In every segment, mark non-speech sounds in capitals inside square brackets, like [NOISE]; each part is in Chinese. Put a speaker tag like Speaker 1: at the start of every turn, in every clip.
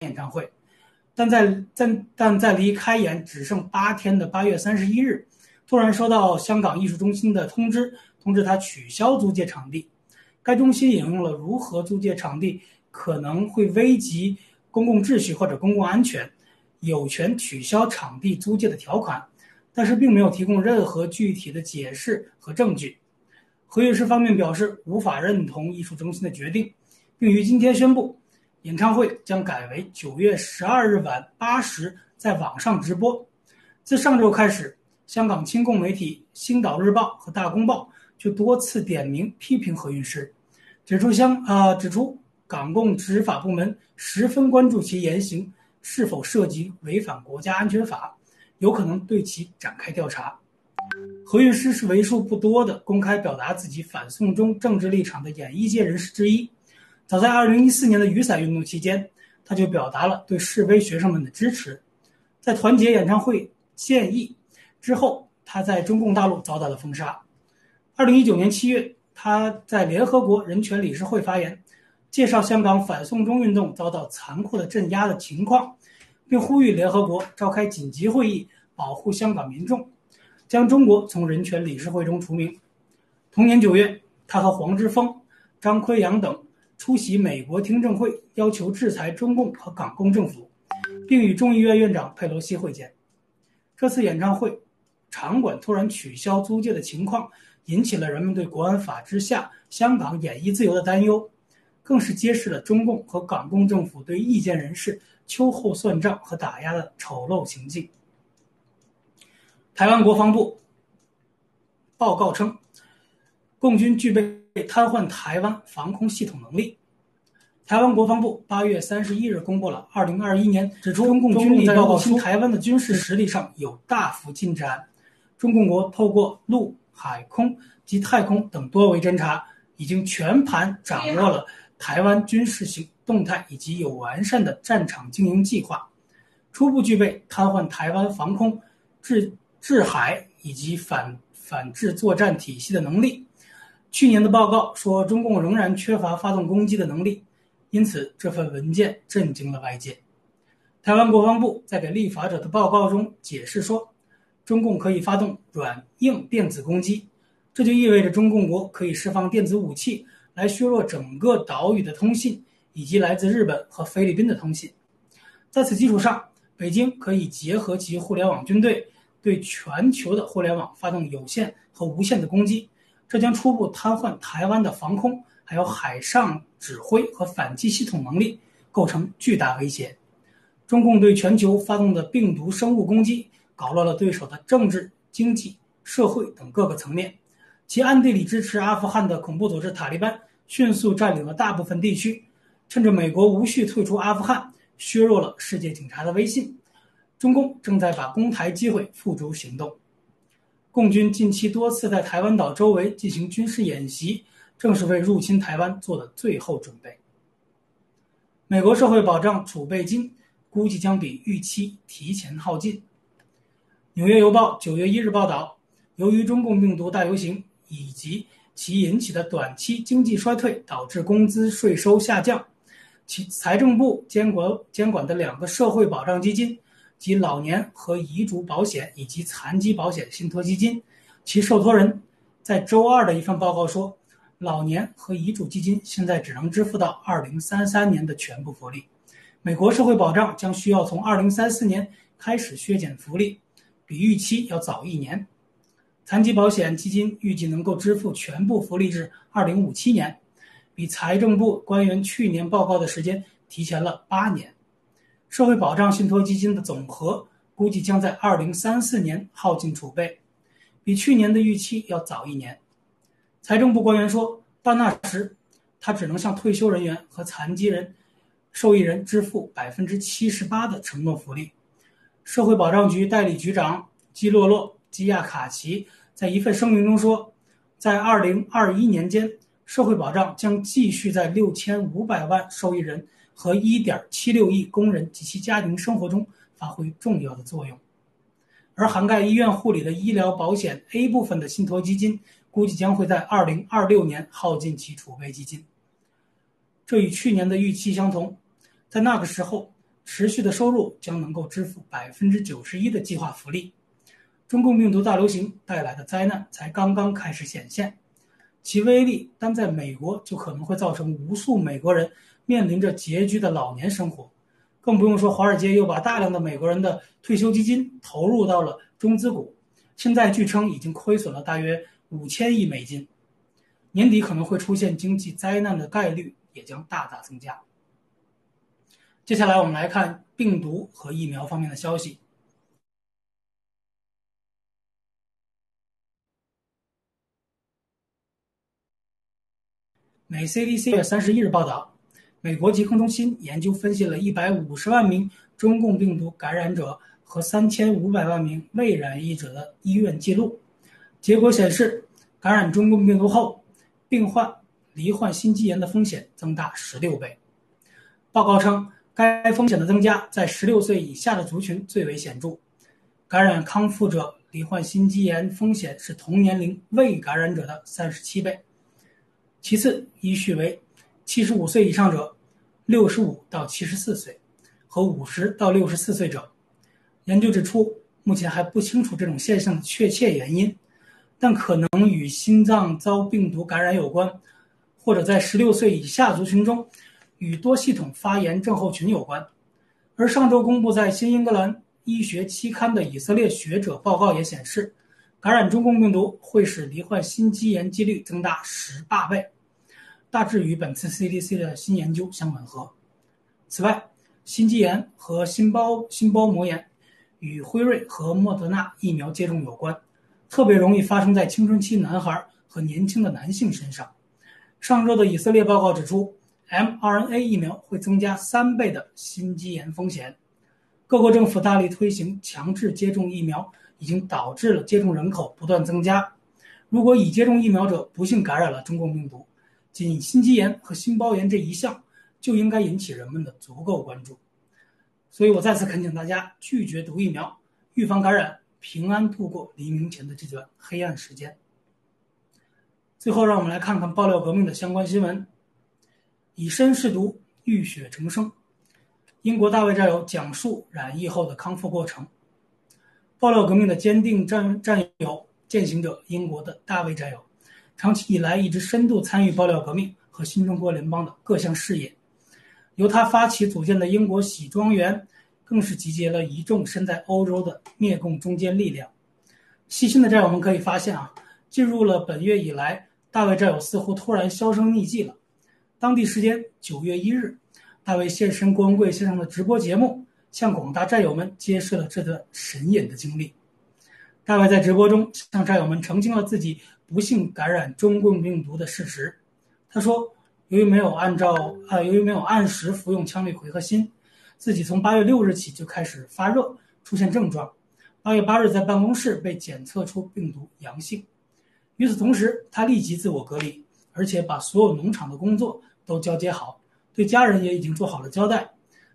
Speaker 1: 演唱会，但在在但在离开演只剩八天的八月三十一日，突然收到香港艺术中心的通知，通知他取消租借场地。该中心引用了如何租借场地可能会危及公共秩序或者公共安全，有权取消场地租借的条款，但是并没有提供任何具体的解释和证据。合约师方面表示无法认同艺术中心的决定，并于今天宣布，演唱会将改为九月十二日晚八时在网上直播。自上周开始，香港亲共媒体《星岛日报》和《大公报》就多次点名批评何韵诗，指出香啊指出港共执法部门十分关注其言行是否涉及违反国家安全法，有可能对其展开调查。何韵诗是为数不多的公开表达自己反送中政治立场的演艺界人士之一。早在2014年的雨伞运动期间，他就表达了对示威学生们的支持。在团结演唱会建议之后，他在中共大陆遭到了封杀。2019年7月，他在联合国人权理事会发言，介绍香港反送中运动遭到残酷的镇压的情况，并呼吁联合国召开紧急会议，保护香港民众。将中国从人权理事会中除名。同年九月，他和黄之锋、张奎阳等出席美国听证会，要求制裁中共和港共政府，并与众议院院长佩洛西会见。这次演唱会场馆突然取消租借的情况，引起了人们对国安法之下香港演艺自由的担忧，更是揭示了中共和港共政府对意见人士秋后算账和打压的丑陋行径。台湾国防部报告称，共军具备瘫痪台湾防空系统能力。台湾国防部八月三十一日公布了二零二一年，指出中共军力在入侵台湾的军事实力上有大幅进展。中共国透过陆、海、空及太空等多维侦察，已经全盘掌握了台湾军事行动态以及有完善的战场经营计划，初步具备瘫痪台湾防空制。制海以及反反制作战体系的能力。去年的报告说，中共仍然缺乏发动攻击的能力，因此这份文件震惊了外界。台湾国防部在给立法者的报告中解释说，中共可以发动软硬电子攻击，这就意味着中共国可以释放电子武器来削弱整个岛屿的通信以及来自日本和菲律宾的通信。在此基础上，北京可以结合其互联网军队。对全球的互联网发动有线和无线的攻击，这将初步瘫痪台湾的防空、还有海上指挥和反击系统能力，构成巨大威胁。中共对全球发动的病毒生物攻击，搞乱了对手的政治、经济、社会等各个层面。其暗地里支持阿富汗的恐怖组织塔利班，迅速占领了大部分地区，趁着美国无序退出阿富汗，削弱了世界警察的威信。中共正在把攻台机会付诸行动，共军近期多次在台湾岛周围进行军事演习，正是为入侵台湾做的最后准备。美国社会保障储备金估计将比预期提前耗尽。《纽约邮报》九月一日报道，由于中共病毒大流行以及其引起的短期经济衰退，导致工资税收下降，其财政部监管监管的两个社会保障基金。及老年和遗嘱保险以及残疾保险信托基金，其受托人在周二的一份报告说，老年和遗嘱基金现在只能支付到二零三三年的全部福利。美国社会保障将需要从二零三四年开始削减福利，比预期要早一年。残疾保险基金预计能够支付全部福利至二零五七年，比财政部官员去年报告的时间提前了八年。社会保障信托基金的总和估计将在二零三四年耗尽储备，比去年的预期要早一年。财政部官员说，到那时，他只能向退休人员和残疾人受益人支付百分之七十八的承诺福利。社会保障局代理局长基洛洛基亚卡奇在一份声明中说，在二零二一年间，社会保障将继续在六千五百万受益人。和1.76亿工人及其家庭生活中发挥重要的作用，而涵盖医院护理的医疗保险 A 部分的信托基金，估计将会在2026年耗尽其储备基金。这与去年的预期相同，在那个时候，持续的收入将能够支付百分之九十一的计划福利。中共病毒大流行带来的灾难才刚刚开始显现，其威力单在美国就可能会造成无数美国人面临着拮据的老年生活，更不用说华尔街又把大量的美国人的退休基金投入到了中资股，现在据称已经亏损了大约五千亿美金，年底可能会出现经济灾难的概率也将大大增加。接下来我们来看病毒和疫苗方面的消息。美 CDC 月三十一日报道，美国疾控中心研究分析了一百五十万名中共病毒感染者和三千五百万名未染疫者的医院记录，结果显示，感染中共病毒后，病患罹患心肌炎的风险增大十六倍。报告称，该风险的增加在十六岁以下的族群最为显著，感染康复者罹患心肌炎风险是同年龄未感染者的三十七倍。其次，依序为七十五岁以上者、六十五到七十四岁和五十到六十四岁者。研究指出，目前还不清楚这种现象的确切原因，但可能与心脏遭病毒感染有关，或者在十六岁以下族群中与多系统发炎症候群有关。而上周公布在《新英格兰医学期刊》的以色列学者报告也显示。感染中共病毒会使罹患心肌炎几率增大十八倍，大致与本次 CDC 的新研究相吻合。此外，心肌炎和心包心包膜炎与辉瑞和莫德纳疫苗接种有关，特别容易发生在青春期男孩和年轻的男性身上。上周的以色列报告指出，mRNA 疫苗会增加三倍的心肌炎风险。各国政府大力推行强制接种疫苗。已经导致了接种人口不断增加。如果已接种疫苗者不幸感染了中共病毒，仅心肌炎和心包炎这一项就应该引起人们的足够关注。所以我再次恳请大家拒绝毒疫苗，预防感染，平安度过黎明前的这段黑暗时间。最后，让我们来看看爆料革命的相关新闻：以身试毒，浴血重生。英国大卫战友讲述染疫后的康复过程。爆料革命的坚定战战友、践行者，英国的大卫战友，长期以来一直深度参与爆料革命和新中国联邦的各项事业。由他发起组建的英国喜庄园，更是集结了一众身在欧洲的灭共中坚力量。细心的战友们可以发现啊，进入了本月以来，大卫战友似乎突然销声匿迹了。当地时间九月一日，大卫现身光棍先生的直播节目。向广大战友们揭示了这段神隐的经历。大卫在直播中向战友们澄清了自己不幸感染中共病毒的事实。他说：“由于没有按照啊，由于没有按时服用羟氯喹和锌，自己从八月六日起就开始发热，出现症状。八月八日在办公室被检测出病毒阳性。与此同时，他立即自我隔离，而且把所有农场的工作都交接好，对家人也已经做好了交代。”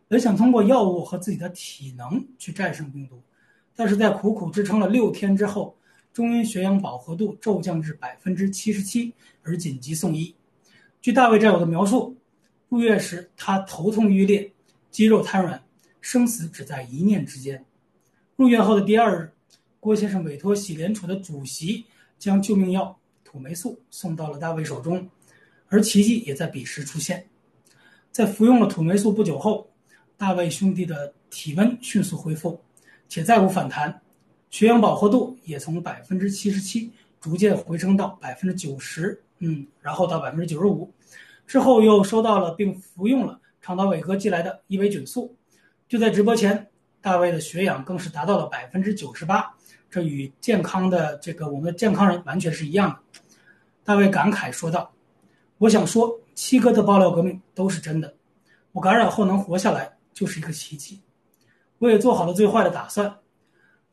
Speaker 1: 本想通过药物和自己的体能去战胜病毒，但是在苦苦支撑了六天之后，终因血氧饱和度骤降至百分之七十七而紧急送医。据大卫战友的描述，入院时他头痛欲裂，肌肉瘫软，生死只在一念之间。入院后的第二日，郭先生委托喜联储的主席将救命药土霉素送到了大卫手中，而奇迹也在彼时出现。在服用了土霉素不久后。大卫兄弟的体温迅速恢复，且再无反弹，血氧饱和度也从百分之七十七逐渐回升到百分之九十，嗯，然后到百分之九十五，之后又收到了并服用了肠道伟哥寄来的伊维菌素。就在直播前，大卫的血氧更是达到了百分之九十八，这与健康的这个我们的健康人完全是一样的。大卫感慨说道：“我想说，七哥的爆料革命都是真的，我感染后能活下来。”就是一个奇迹，我也做好了最坏的打算。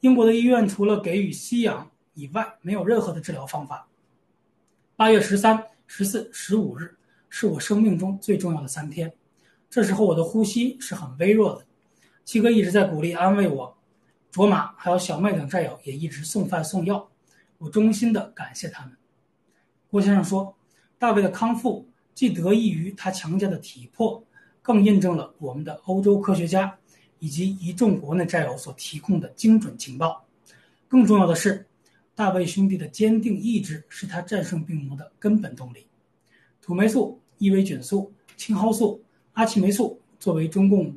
Speaker 1: 英国的医院除了给予吸氧以外，没有任何的治疗方法。八月十三、十四、十五日是我生命中最重要的三天，这时候我的呼吸是很微弱的。七哥一直在鼓励安慰我，卓玛还有小麦等战友也一直送饭送药，我衷心的感谢他们。郭先生说，大卫的康复既得益于他强健的体魄。更印证了我们的欧洲科学家以及一众国内战友所提供的精准情报。更重要的是，大卫兄弟的坚定意志是他战胜病魔的根本动力。土霉素、伊维菌素、青蒿素、阿奇霉素作为中共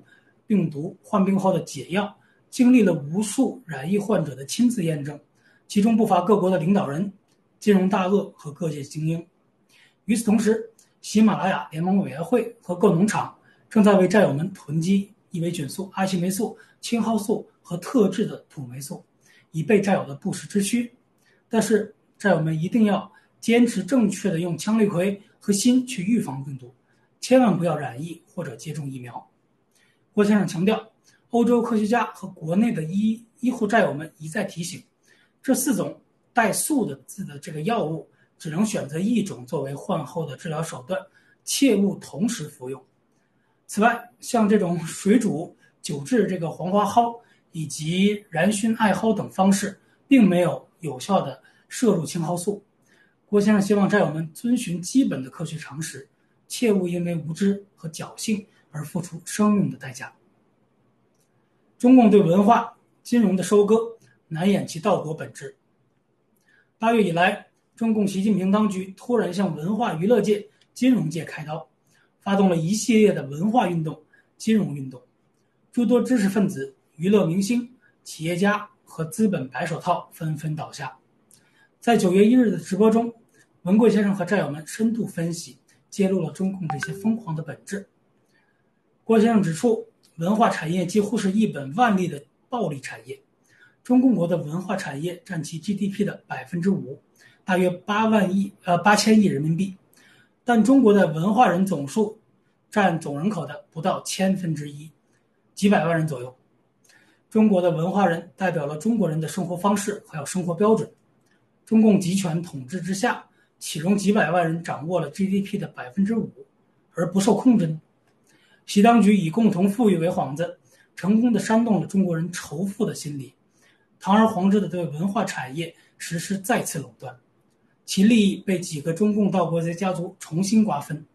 Speaker 1: 病毒患病后的解药，经历了无数染疫患者的亲自验证，其中不乏各国的领导人、金融大鳄和各界精英。与此同时，喜马拉雅联盟委员会和各农场正在为战友们囤积伊维菌素、阿奇霉素、青蒿素和特制的土霉素，以备战友的不时之需。但是，战友们一定要坚持正确的用羟氯喹和锌去预防病毒，千万不要染疫或者接种疫苗。郭先生强调，欧洲科学家和国内的医医护战友们一再提醒，这四种带“素”的字的这个药物。只能选择一种作为患后的治疗手段，切勿同时服用。此外，像这种水煮、久治这个黄花蒿以及燃熏艾蒿等方式，并没有有效的摄入青蒿素。郭先生希望战友们遵循基本的科学常识，切勿因为无知和侥幸而付出生命的代价。中共对文化、金融的收割，难掩其盗国本质。八月以来。中共习近平当局突然向文化娱乐界、金融界开刀，发动了一系列的文化运动、金融运动，诸多知识分子、娱乐明星、企业家和资本白手套纷纷倒下。在九月一日的直播中，文贵先生和战友们深度分析，揭露了中共这些疯狂的本质。郭先生指出，文化产业几乎是一本万利的暴利产业，中共国的文化产业占其 GDP 的百分之五。大约八万亿呃八千亿人民币，但中国的文化人总数占总人口的不到千分之一，几百万人左右。中国的文化人代表了中国人的生活方式还有生活标准。中共集权统治之下，其中几百万人掌握了 GDP 的百分之五，而不受控制呢？习当局以共同富裕为幌子，成功的煽动了中国人仇富的心理，堂而皇之的对文化产业实施再次垄断。其利益被几个中共盗国贼家族重新瓜分。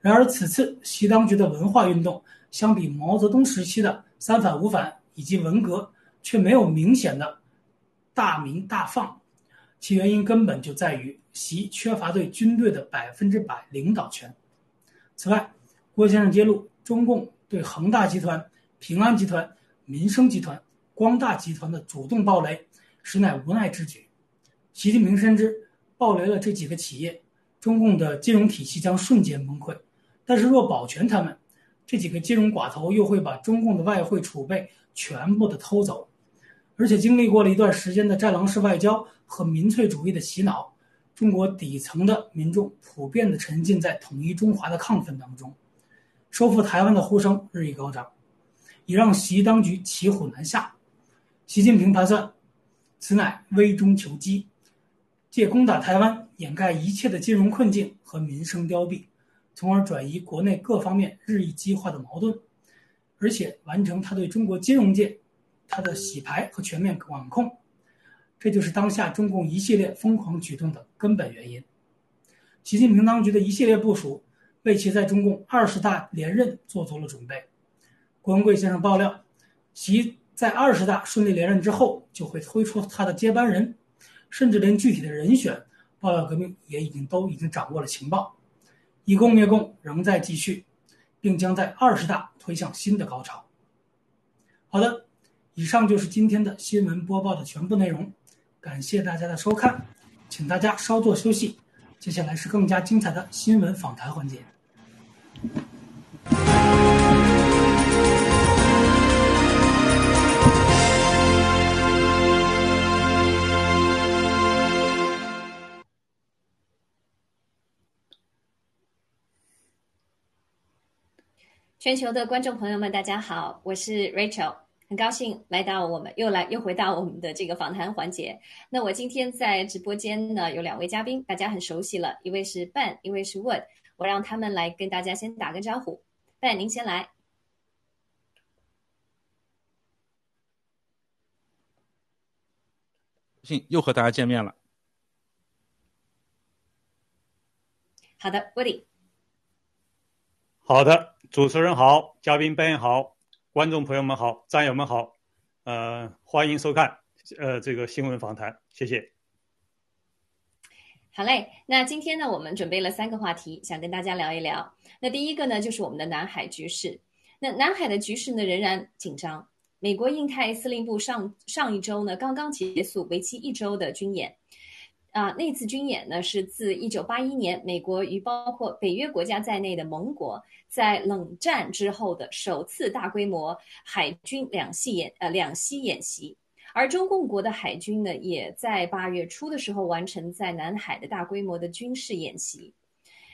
Speaker 1: 然而，此次习当局的文化运动，相比毛泽东时期的“三反五反”以及文革，却没有明显的大鸣大放。其原因根本就在于习缺乏对军队的百分之百领导权。此外，郭先生揭露，中共对恒大集团、平安集团、民生集团、光大集团的主动暴雷，实乃无奈之举。习近平深知。暴雷了这几个企业，中共的金融体系将瞬间崩溃。但是若保全他们，这几个金融寡头又会把中共的外汇储备全部的偷走。而且经历过了一段时间的战狼式外交和民粹主义的洗脑，中国底层的民众普遍的沉浸在统一中华的亢奋当中，收复台湾的呼声日益高涨，已让习当局骑虎难下。习近平盘算，此乃危中求机。借攻打台湾，掩盖一切的金融困境和民生凋敝，从而转移国内各方面日益激化的矛盾，而且完成他对中国金融界他的洗牌和全面管控。这就是当下中共一系列疯狂举动的根本原因。习近平当局的一系列部署，为其在中共二十大连任做足了准备。郭文贵先生爆料，习在二十大顺利连任之后，就会推出他的接班人。甚至连具体的人选，爆料革命也已经都已经掌握了情报，以共灭共仍在继续，并将在二十大推向新的高潮。好的，以上就是今天的新闻播报的全部内容，感谢大家的收看，请大家稍作休息，接下来是更加精彩的新闻访谈环节。
Speaker 2: 全球的观众朋友们，大家好，我是 Rachel，很高兴来到我们又来又回到我们的这个访谈环节。那我今天在直播间呢有两位嘉宾，大家很熟悉了，一位是 Ben，一位是 Wood，我让他们来跟大家先打个招呼。Ben，您先来。
Speaker 3: 幸又和大家见面了。
Speaker 2: 好的，Woody。
Speaker 4: 好的。主持人好，嘉宾 Ben 好，观众朋友们好，战友们好，呃，欢迎收看呃这个新闻访谈，谢谢。
Speaker 2: 好嘞，那今天呢，我们准备了三个话题，想跟大家聊一聊。那第一个呢，就是我们的南海局势。那南海的局势呢，仍然紧张。美国印太司令部上上一周呢，刚刚结束为期一周的军演。啊，那次军演呢，是自一九八一年美国与包括北约国家在内的盟国在冷战之后的首次大规模海军两栖演呃两栖演习。而中共国的海军呢，也在八月初的时候完成在南海的大规模的军事演习。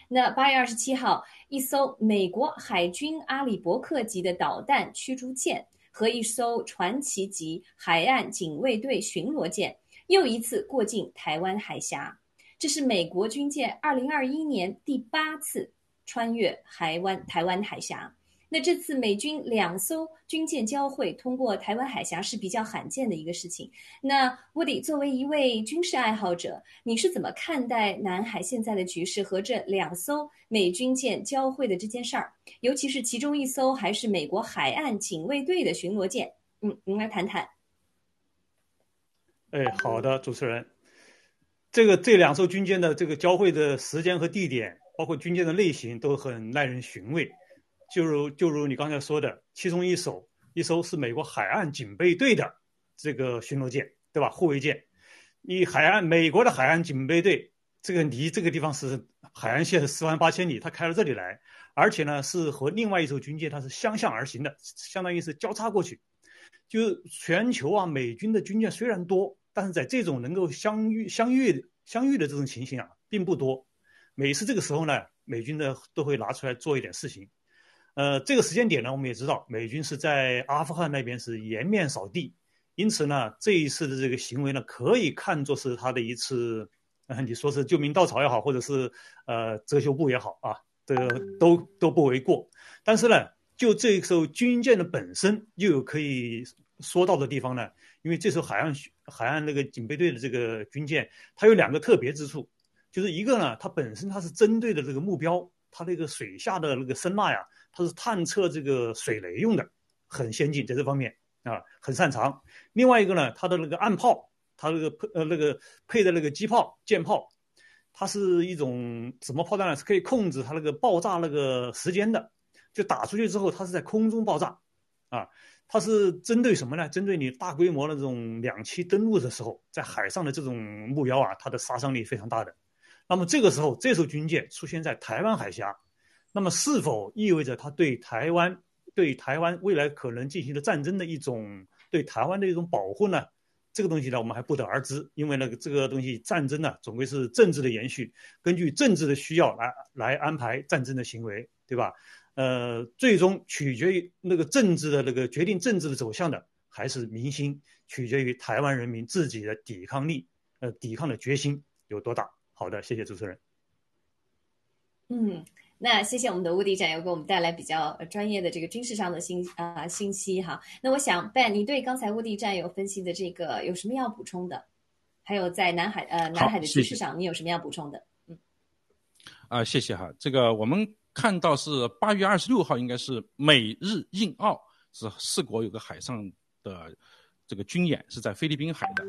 Speaker 2: 那八月二十七号，一艘美国海军阿里伯克级的导弹驱逐舰和一艘传奇级海岸警卫队巡逻舰又一次过境台湾海峡，这是美国军舰二零二一年第八次穿越台湾台湾海峡。那这次美军两艘军舰交汇，通过台湾海峡是比较罕见的一个事情。那 Woody 作为一位军事爱好者，你是怎么看待南海现在的局势和这两艘美军舰交汇的这件事儿？尤其是其中一艘还是美国海岸警卫队的巡逻舰。嗯，您来谈谈。
Speaker 4: 哎，好的，主持人，这个这两艘军舰的这个交汇的时间和地点，包括军舰的类型，都很耐人寻味。就如就如你刚才说的，其中一艘一艘是美国海岸警备队的这个巡逻舰，对吧？护卫舰，你海岸美国的海岸警备队，这个离这个地方是海岸线四万八千里，他开到这里来，而且呢是和另外一艘军舰它是相向而行的，相当于是交叉过去。就全球啊，美军的军舰虽然多，但是在这种能够相遇相遇相遇的这种情形啊，并不多。每次这个时候呢，美军呢都会拿出来做一点事情。呃，这个时间点呢，我们也知道，美军是在阿富汗那边是颜面扫地，因此呢，这一次的这个行为呢，可以看作是他的一次，呃，你说是救命稻草也好，或者是呃遮羞布也好啊，这个都都不为过。但是呢，就这艘军舰的本身又有可以说到的地方呢，因为这艘海岸海岸那个警备队的这个军舰，它有两个特别之处，就是一个呢，它本身它是针对的这个目标，它那个水下的那个声呐呀。它是探测这个水雷用的，很先进，在这方面啊很擅长。另外一个呢，它的那个岸炮，它那个配呃那个配的那个机炮、舰炮，它是一种什么炮弹呢？是可以控制它那个爆炸那个时间的。就打出去之后，它是在空中爆炸，啊，它是针对什么呢？针对你大规模的这种两栖登陆的时候，在海上的这种目标啊，它的杀伤力非常大的。那么这个时候，这艘军舰出现在台湾海峡。那么，是否意味着它对台湾、对台湾未来可能进行的战争的一种对台湾的一种保护呢？这个东西呢，我们还不得而知。因为呢，这个东西战争呢，总归是政治的延续，根据政治的需要来来安排战争的行为，对吧？呃，最终取决于那个政治的那个决定政治的走向的，还是民心，取决于台湾人民自己的抵抗力，呃，抵抗的决心有多大。好的，谢谢主持人。
Speaker 2: 嗯。那谢谢我们的乌迪战友给我们带来比较专业的这个军事上的信啊信息哈。那我想 Ben，你对刚才乌迪战友分析的这个有什么要补充的？还有在南海呃南海的局势上，你有什么要补充的？
Speaker 3: 嗯，啊，谢谢哈。这个我们看到是八月二十六号，应该是美日印澳是四国有个海上的这个军演，是在菲律宾海的。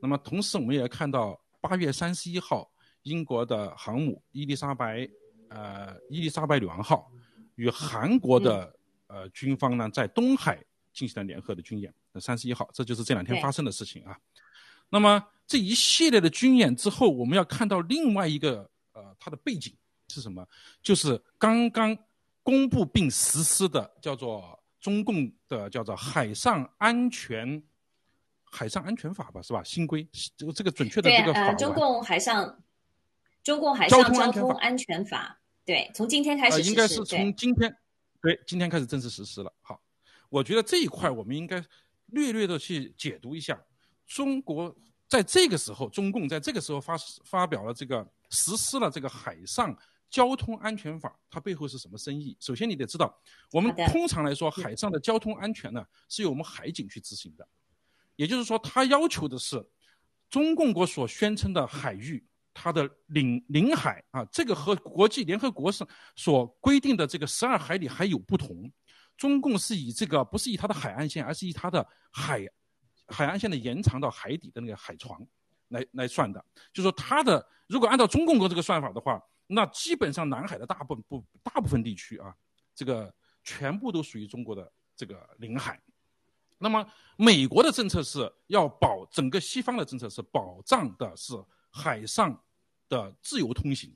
Speaker 3: 那么同时我们也看到八月三十一号，英国的航母伊丽莎白。呃，伊丽莎白女王号与韩国的呃军方呢，在东海进行了联合的军演。那三十一号，这就是这两天发生的事情啊。那么这一系列的军演之后，我们要看到另外一个呃，它的背景是什么？就是刚刚公布并实施的叫做中共的叫做海上安全海上安全法吧，是吧？新规，这个这个准确的这个法。
Speaker 2: 中共海上中共海上交通安全法。对，从今天开始，
Speaker 3: 应该是从今天，对，今天开始正式实施了。好，我觉得这一块我们应该略略的去解读一下。中国在这个时候，中共在这个时候发发表了这个实施了这个海上交通安全法，它背后是什么生意？首先你得知道，我们通常来说，海上的交通安全呢是由我们海警去执行的，也就是说，它要求的是中共国所宣称的海域。它的领领海啊，这个和国际联合国是所规定的这个十二海里还有不同。中共是以这个不是以它的海岸线，而是以它的海海岸线的延长到海底的那个海床来来算的。就说它的如果按照中共国这个算法的话，那基本上南海的大部分不大部分地区啊，这个全部都属于中国的这个领海。那么美国的政策是要保整个西方的政策是保障的是海上的自由通行，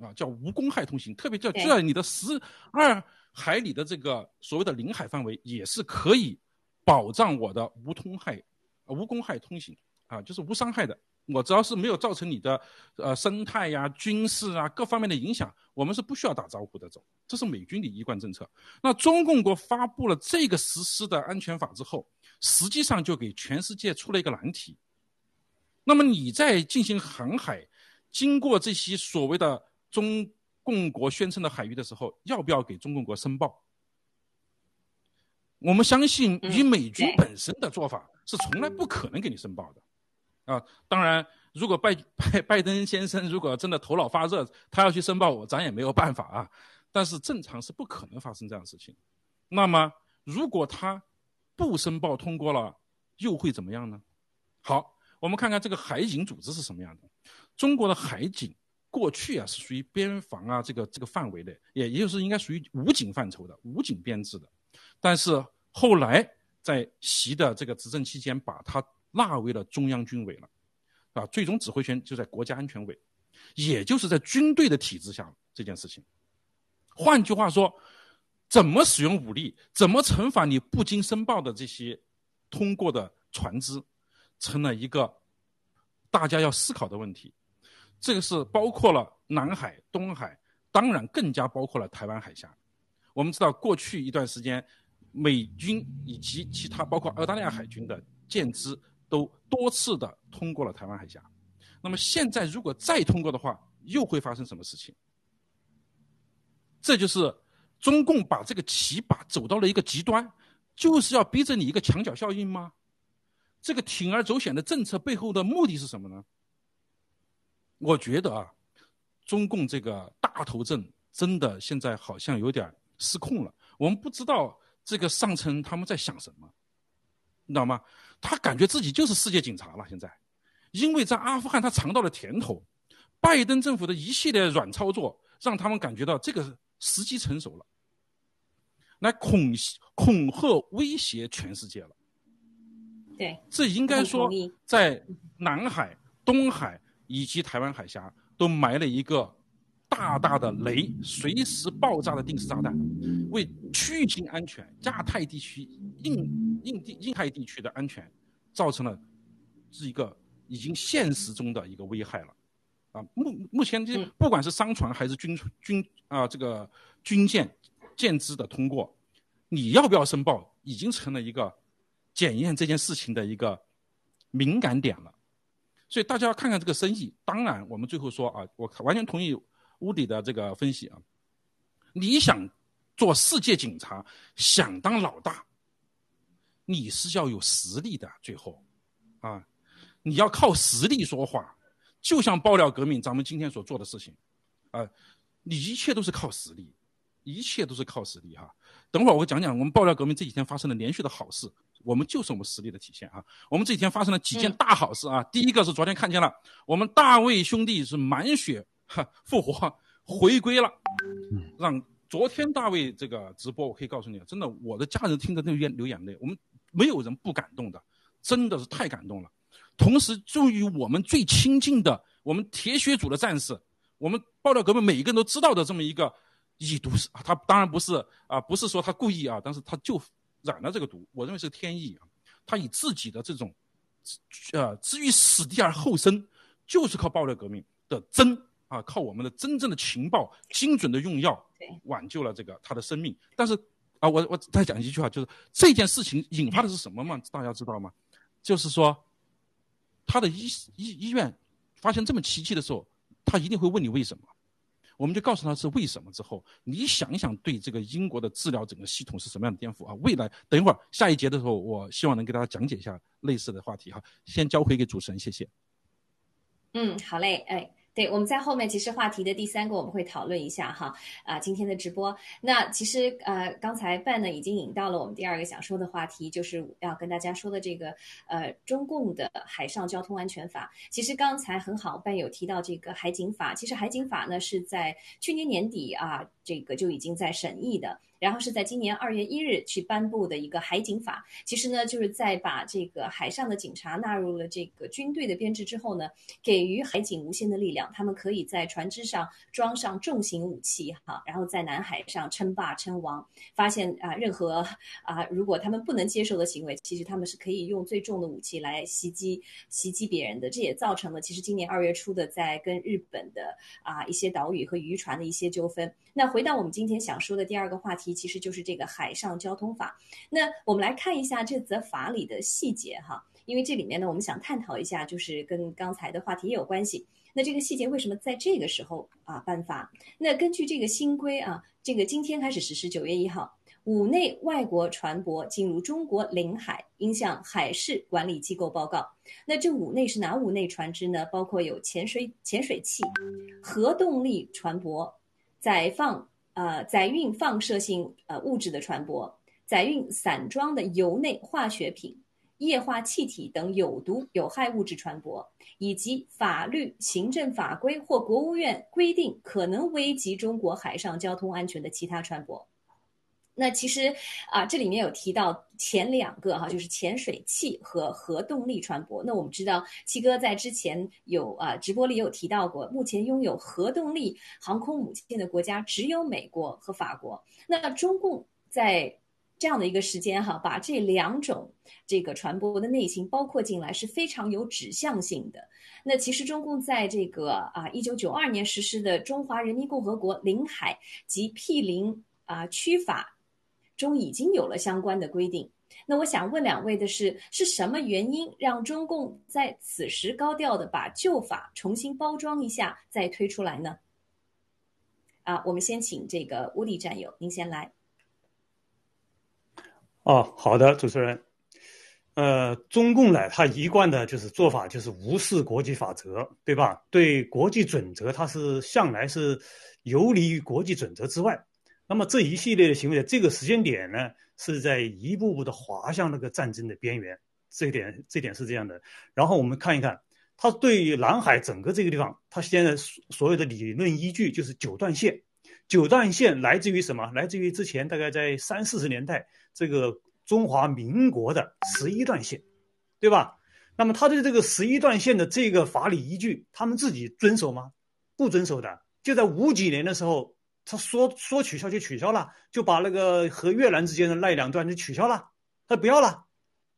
Speaker 3: 啊，叫无公害通行，特别叫就在你的十二海里的这个所谓的领海范围也是可以保障我的无通害、无公害通行啊，就是无伤害的。我只要是没有造成你的呃生态呀、军事啊各方面的影响，我们是不需要打招呼的走。这是美军的一贯政策。那中共国发布了这个实施的安全法之后，实际上就给全世界出了一个难题。那么你在进行航海，经过这些所谓的中共国宣称的海域的时候，要不要给中共国申报？我们相信，以美军本身的做法，是从来不可能给你申报的。啊，当然，如果拜 [LAUGHS] 拜拜登先生如果真的头脑发热，他要去申报我，咱也没有办法啊。但是正常是不可能发生这样的事情。那么，如果他不申报通过了，又会怎么样呢？好，我们看看这个海警组织是什么样的。中国的海警过去啊是属于边防啊这个这个范围的，也也就是应该属于武警范畴的武警编制的。但是后来在习的这个执政期间，把它纳为了中央军委了，啊，最终指挥权就在国家安全委，也就是在军队的体制下这件事情。换句话说，怎么使用武力，怎么惩罚你不经申报的这些通过的船只，成了一个大家要思考的问题。这个是包括了南海、东海，当然更加包括了台湾海峡。我们知道，过去一段时间，美军以及其他包括澳大利亚海军的舰只。都多次的通过了台湾海峡，那么现在如果再通过的话，又会发生什么事情？这就是中共把这个棋把走到了一个极端，就是要逼着你一个墙角效应吗？这个铤而走险的政策背后的目的是什么呢？我觉得啊，中共这个大头阵真的现在好像有点失控了。我们不知道这个上层他们在想什么，你知道吗？他感觉自己就是世界警察了，现在，因为在阿富汗他尝到了甜头，拜登政府的一系列软操作让他们感觉到这个时机成熟了，来恐恐吓威胁全世界了。
Speaker 2: 对，
Speaker 3: 这应该说在南海、东海以及台湾海峡都埋了一个大大的雷，随时爆炸的定时炸弹，为区域性安全、亚太地区印。印地、印太地区的安全，造成了是一个已经现实中的一个危害了，啊，目目前这不管是商船还是军军啊这个军舰舰只的通过，你要不要申报，已经成了一个检验这件事情的一个敏感点了，所以大家要看看这个生意。当然，我们最后说啊，我完全同意乌迪的这个分析啊，你想做世界警察，想当老大。你是要有实力的，最后，啊，你要靠实力说话，就像爆料革命咱们今天所做的事情，啊，你一切都是靠实力，一切都是靠实力哈。等会儿我讲讲我们爆料革命这几天发生的连续的好事，我们就是我们实力的体现啊。我们这几天发生了几件大好事啊。第一个是昨天看见了，我们大卫兄弟是满血哈复活回归了，让昨天大卫这个直播，我可以告诉你，真的我的家人听着都眼流眼泪，我们。没有人不感动的，真的是太感动了。同时，终于我们最亲近的，我们铁血组的战士，我们爆料革命每一个人都知道的这么一个以毒是，他当然不是啊，不是说他故意啊，但是他就染了这个毒。我认为是天意啊，他以自己的这种，呃，置于死地而后生，就是靠爆料革命的真啊，靠我们的真正的情报、精准的用药，挽救了这个他的生命。但是。啊，我我再讲一句话，就是这件事情引发的是什么嘛？大家知道吗？就是说，他的医医医院发现这么奇迹的时候，他一定会问你为什么。我们就告诉他是为什么之后，你想一想，对这个英国的治疗整个系统是什么样的颠覆啊？未来等一会儿下一节的时候，我希望能给大家讲解一下类似的话题哈。先交回给主持人，谢谢。
Speaker 2: 嗯，好嘞，哎。对，我们在后面其实话题的第三个我们会讨论一下哈啊，今天的直播。那其实呃，刚才办呢已经引到了我们第二个想说的话题，就是要跟大家说的这个呃中共的海上交通安全法。其实刚才很好，办有提到这个海警法，其实海警法呢是在去年年底啊，这个就已经在审议的。然后是在今年二月一日去颁布的一个海警法，其实呢，就是在把这个海上的警察纳入了这个军队的编制之后呢，给予海警无限的力量，他们可以在船只上装上重型武器，哈，然后在南海上称霸称王。发现啊，任何啊，如果他们不能接受的行为，其实他们是可以用最重的武器来袭击袭击别人的。这也造成了其实今年二月初的在跟日本的啊一些岛屿和渔船的一些纠纷。那回到我们今天想说的第二个话题，其实就是这个海上交通法。那我们来看一下这则法里的细节哈，因为这里面呢，我们想探讨一下，就是跟刚才的话题也有关系。那这个细节为什么在这个时候啊颁发？那根据这个新规啊，这个今天开始实施，九月一号，五内外国船舶进入中国领海，应向海事管理机构报告。那这五内是哪五内船只呢？包括有潜水潜水器、核动力船舶。载放呃载运放射性呃物质的船舶，载运散装的油内化学品、液化气体等有毒有害物质船舶，以及法律、行政法规或国务院规定可能危及中国海上交通安全的其他船舶。那其实啊，这里面有提到前两个哈，就是潜水器和核动力船舶。那我们知道，七哥在之前有啊直播里有提到过，目前拥有核动力航空母舰的国家只有美国和法国。那中共在这样的一个时间哈，把这两种这个船舶的类型包括进来，是非常有指向性的。那其实中共在这个啊一九九二年实施的《中华人民共和国领海及毗邻啊区法》。中已经有了相关的规定，那我想问两位的是，是什么原因让中共在此时高调的把旧法重新包装一下再推出来呢？啊，我们先请这个乌迪战友，您先来。
Speaker 4: 哦，好的，主持人。呃，中共呢，他一贯的就是做法就是无视国际法则，对吧？对国际准则，他是向来是游离于国际准则之外。那么这一系列的行为，这个时间点呢，是在一步步的滑向那个战争的边缘。这点，这点是这样的。然后我们看一看，他对于南海整个这个地方，他现在所有的理论依据就是九段线。九段线来自于什么？来自于之前大概在三四十年代这个中华民国的十一段线，对吧？那么他对这个十一段线的这个法理依据，他们自己遵守吗？不遵守的。就在五几年的时候。他说说取消就取消了，就把那个和越南之间的那两段就取消了，他不要了。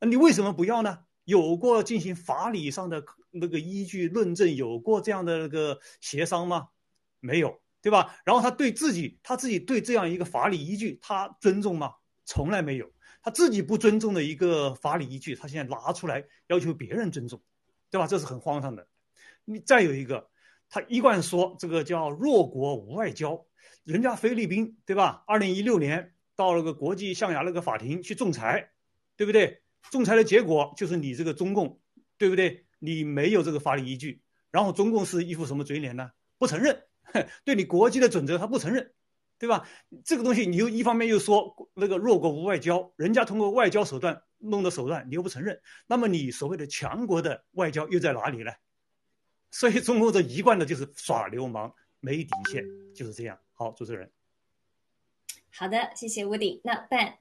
Speaker 4: 你为什么不要呢？有过进行法理上的那个依据论证，有过这样的那个协商吗？没有，对吧？然后他对自己，他自己对这样一个法理依据，他尊重吗？从来没有。他自己不尊重的一个法理依据，他现在拿出来要求别人尊重，对吧？这是很荒唐的。你再有一个，他一贯说这个叫弱国无外交。人家菲律宾对吧？二零一六年到了个国际象牙那个法庭去仲裁，对不对？仲裁的结果就是你这个中共，对不对？你没有这个法理依据，然后中共是一副什么嘴脸呢？不承认，[LAUGHS] 对你国际的准则他不承认，对吧？这个东西你又一方面又说那个弱国无外交，人家通过外交手段弄的手段你又不承认，那么你所谓的强国的外交又在哪里呢？所以中共这一贯的就是耍流氓。没底线，就是这样。好，主持人。
Speaker 2: 好的，谢谢 Woody。那 Ben。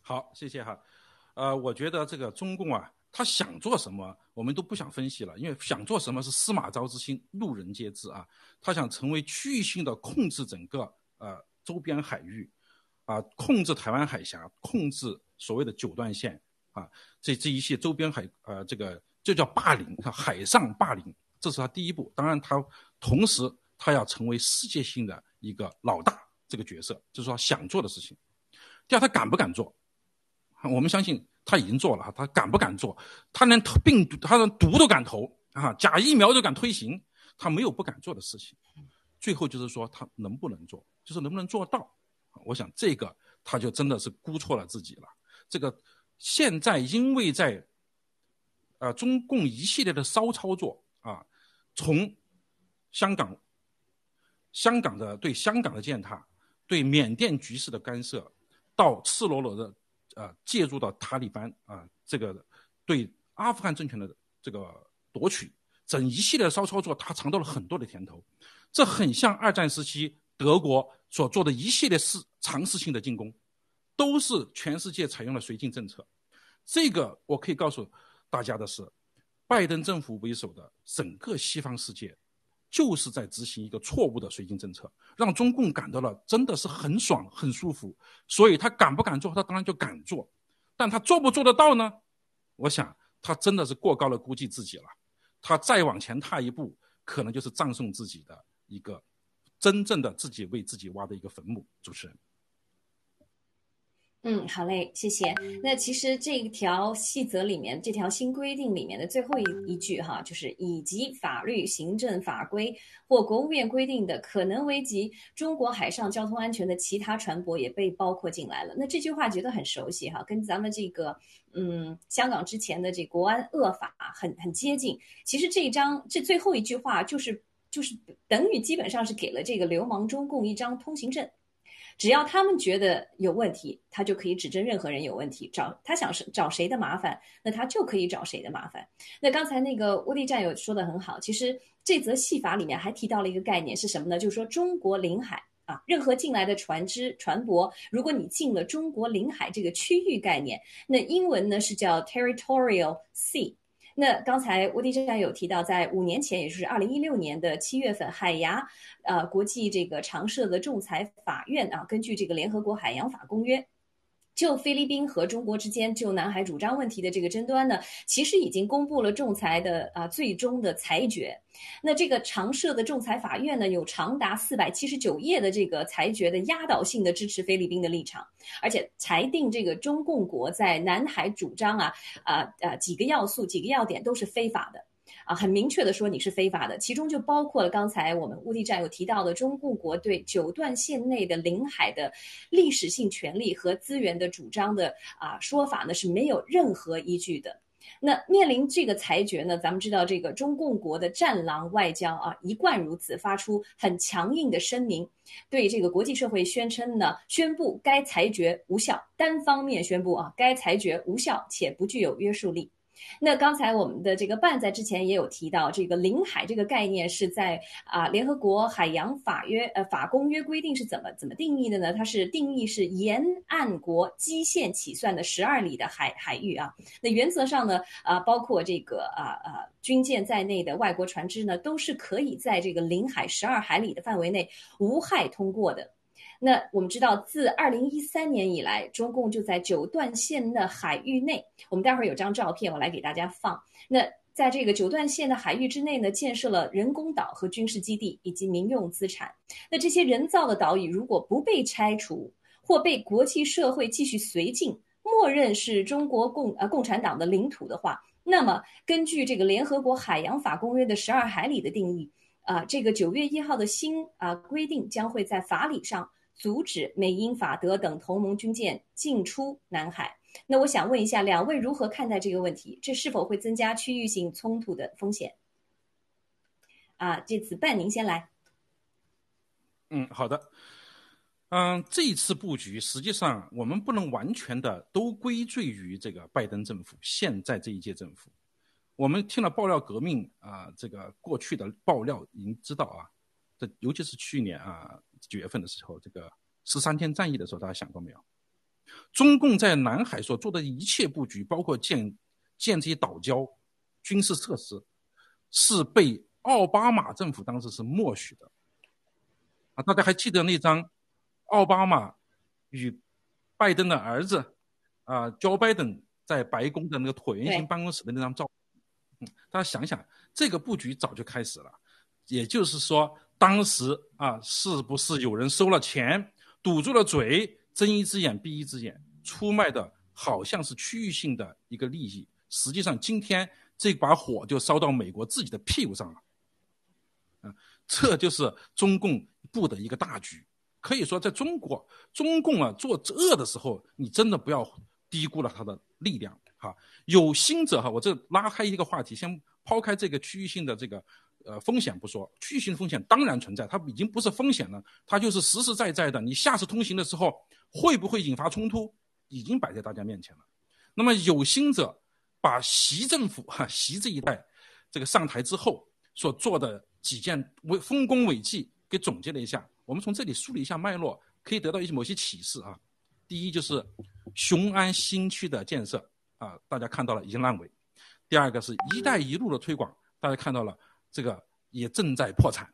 Speaker 3: 好，谢谢哈。呃，我觉得这个中共啊，他想做什么，我们都不想分析了，因为想做什么是司马昭之心，路人皆知啊。他想成为区域性的控制整个呃周边海域，啊，控制台湾海峡，控制所谓的九段线啊，这这一些周边海呃这个就叫霸凌，海上霸凌，这是他第一步。当然他。同时，他要成为世界性的一个老大，这个角色就是说想做的事情。第二，他敢不敢做？我们相信他已经做了，他敢不敢做？他连病毒，他连毒都敢投啊，假疫苗都敢推行，他没有不敢做的事情。最后就是说他能不能做，就是能不能做到？我想这个他就真的是估错了自己了。这个现在因为在，呃，中共一系列的骚操作啊。从香港、香港的对香港的践踏，对缅甸局势的干涉，到赤裸裸的呃介入到塔利班啊这个对阿富汗政权的这个夺取，整一系列骚操作，他尝到了很多的甜头。这很像二战时期德国所做的一系列试尝试性的进攻，都是全世界采用了绥靖政策。这个我可以告诉大家的是，拜登政府为首的整个西方世界，就是在执行一个错误的绥靖政策，让中共感到了真的是很爽很舒服。所以他敢不敢做？他当然就敢做，但他做不做得到呢？我想他真的是过高的估计自己了。他再往前踏一步，可能就是葬送自己的。一个真正的自己为自己挖的一个坟墓，主持人。
Speaker 2: 嗯，好嘞，谢谢。那其实这一条细则里面，这条新规定里面的最后一一句哈，就是以及法律、行政法规或国务院规定的可能危及中国海上交通安全的其他船舶也被包括进来了。那这句话觉得很熟悉哈，跟咱们这个嗯香港之前的这国安恶法很很接近。其实这一章这最后一句话就是。就是等于基本上是给了这个流氓中共一张通行证，只要他们觉得有问题，他就可以指证任何人有问题，找他想是找谁的麻烦，那他就可以找谁的麻烦。那刚才那个乌地战友说的很好，其实这则戏法里面还提到了一个概念是什么呢？就是说中国领海啊，任何进来的船只船舶，如果你进了中国领海这个区域概念，那英文呢是叫 territorial sea。那刚才吴迪站有提到，在五年前，也就是二零一六年的七月份，海牙，呃，国际这个常设的仲裁法院啊，根据这个联合国海洋法公约。就菲律宾和中国之间就南海主张问题的这个争端呢，其实已经公布了仲裁的啊最终的裁决。那这个常设的仲裁法院呢，有长达四百七十九页的这个裁决的压倒性的支持菲律宾的立场，而且裁定这个中共国在南海主张啊啊啊几个要素几个要点都是非法的。啊，很明确的说你是非法的，其中就包括了刚才我们乌地战有提到的中共国对九段线内的领海的历史性权利和资源的主张的啊说法呢是没有任何依据的。那面临这个裁决呢，咱们知道这个中共国的战狼外交啊一贯如此，发出很强硬的声明，对这个国际社会宣称呢，宣布该裁决无效，单方面宣布啊该裁决无效且不具有约束力。那刚才我们的这个办在之前也有提到，这个领海这个概念是在啊联合国海洋法约呃法公约规定是怎么怎么定义的呢？它是定义是沿岸国基线起算的十二里的海海域啊。那原则上呢，啊包括这个啊啊军舰在内的外国船只呢，都是可以在这个领海十二海里的范围内无害通过的。那我们知道，自二零一三年以来，中共就在九段线的海域内，我们待会儿有张照片，我来给大家放。那在这个九段线的海域之内呢，建设了人工岛和军事基地以及民用资产。那这些人造的岛屿如果不被拆除，或被国际社会继续绥靖，默认是中国共呃共产党的领土的话，那么根据这个联合国海洋法公约的十二海里的定义，啊，这个九月一号的新啊规定将会在法理上。阻止美英法德等同盟军舰进出南海。那我想问一下，两位如何看待这个问题？这是否会增加区域性冲突的风险？啊，这次半您先来。
Speaker 3: 嗯，好的。嗯，这一次布局实际上我们不能完全的都归罪于这个拜登政府，现在这一届政府。我们听了爆料革命啊，这个过去的爆料已经知道啊，这尤其是去年啊。九月份的时候，这个十三天战役的时候，大家想过没有？中共在南海所做的一切布局，包括建建这些岛礁、军事设施，是被奥巴马政府当时是默许的。啊，大家还记得那张奥巴马与拜登的儿子啊，Joe Biden 在白宫的那个椭圆形办公室的那张照？嗯，大家想想，这个布局早就开始了，也就是说。当时啊，是不是有人收了钱，堵住了嘴，睁一只眼闭一只眼，出卖的好像是区域性的一个利益？实际上，今天这把火就烧到美国自己的屁股上了。啊，这就是中共布的一个大局。可以说，在中国，中共啊做恶的时候，你真的不要低估了他的力量。哈，有心者哈，我这拉开一个话题，先抛开这个区域性的这个。呃风险不说，区域性风险当然存在，它已经不是风险了，它就是实实在在的。你下次通行的时候会不会引发冲突，已经摆在大家面前了。那么有心者把习政府哈习这一代这个上台之后所做的几件伟丰功伟绩给总结了一下，我们从这里梳理一下脉络，可以得到一些某些启示啊。第一就是雄安新区的建设啊，大家看到了已经烂尾；第二个是一带一路的推广，大家看到了这个也正在破产；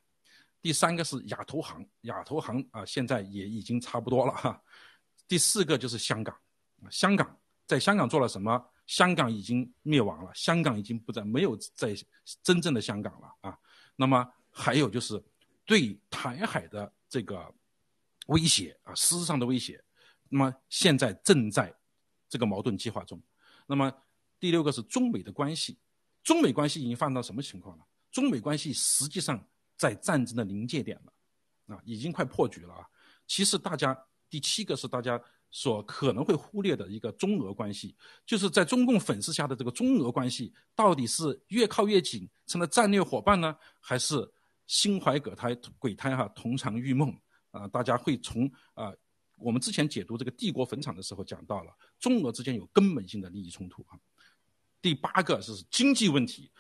Speaker 3: 第三个是亚投行，亚投行啊现在也已经差不多了哈；第四个就是香港，香港在香港做了什么？香港已经灭亡了，香港已经不在没有在真正的香港了啊。那么还有就是对台海的这个威胁啊，实质上的威胁。那么现在正在这个矛盾激化中。那么第六个是中美的关系，中美关系已经发展到什么情况了？中美关系实际上在战争的临界点了，啊，已经快破局了啊。其实大家第七个是大家所可能会忽略的一个中俄关系，就是在中共粉饰下的这个中俄关系，到底是越靠越紧，成了战略伙伴呢，还是心怀鬼胎鬼胎哈，同床异梦啊？大家会从啊。我们之前解读这个帝国坟场的时候讲到了，中俄之间有根本性的利益冲突啊。第八个是经济问题，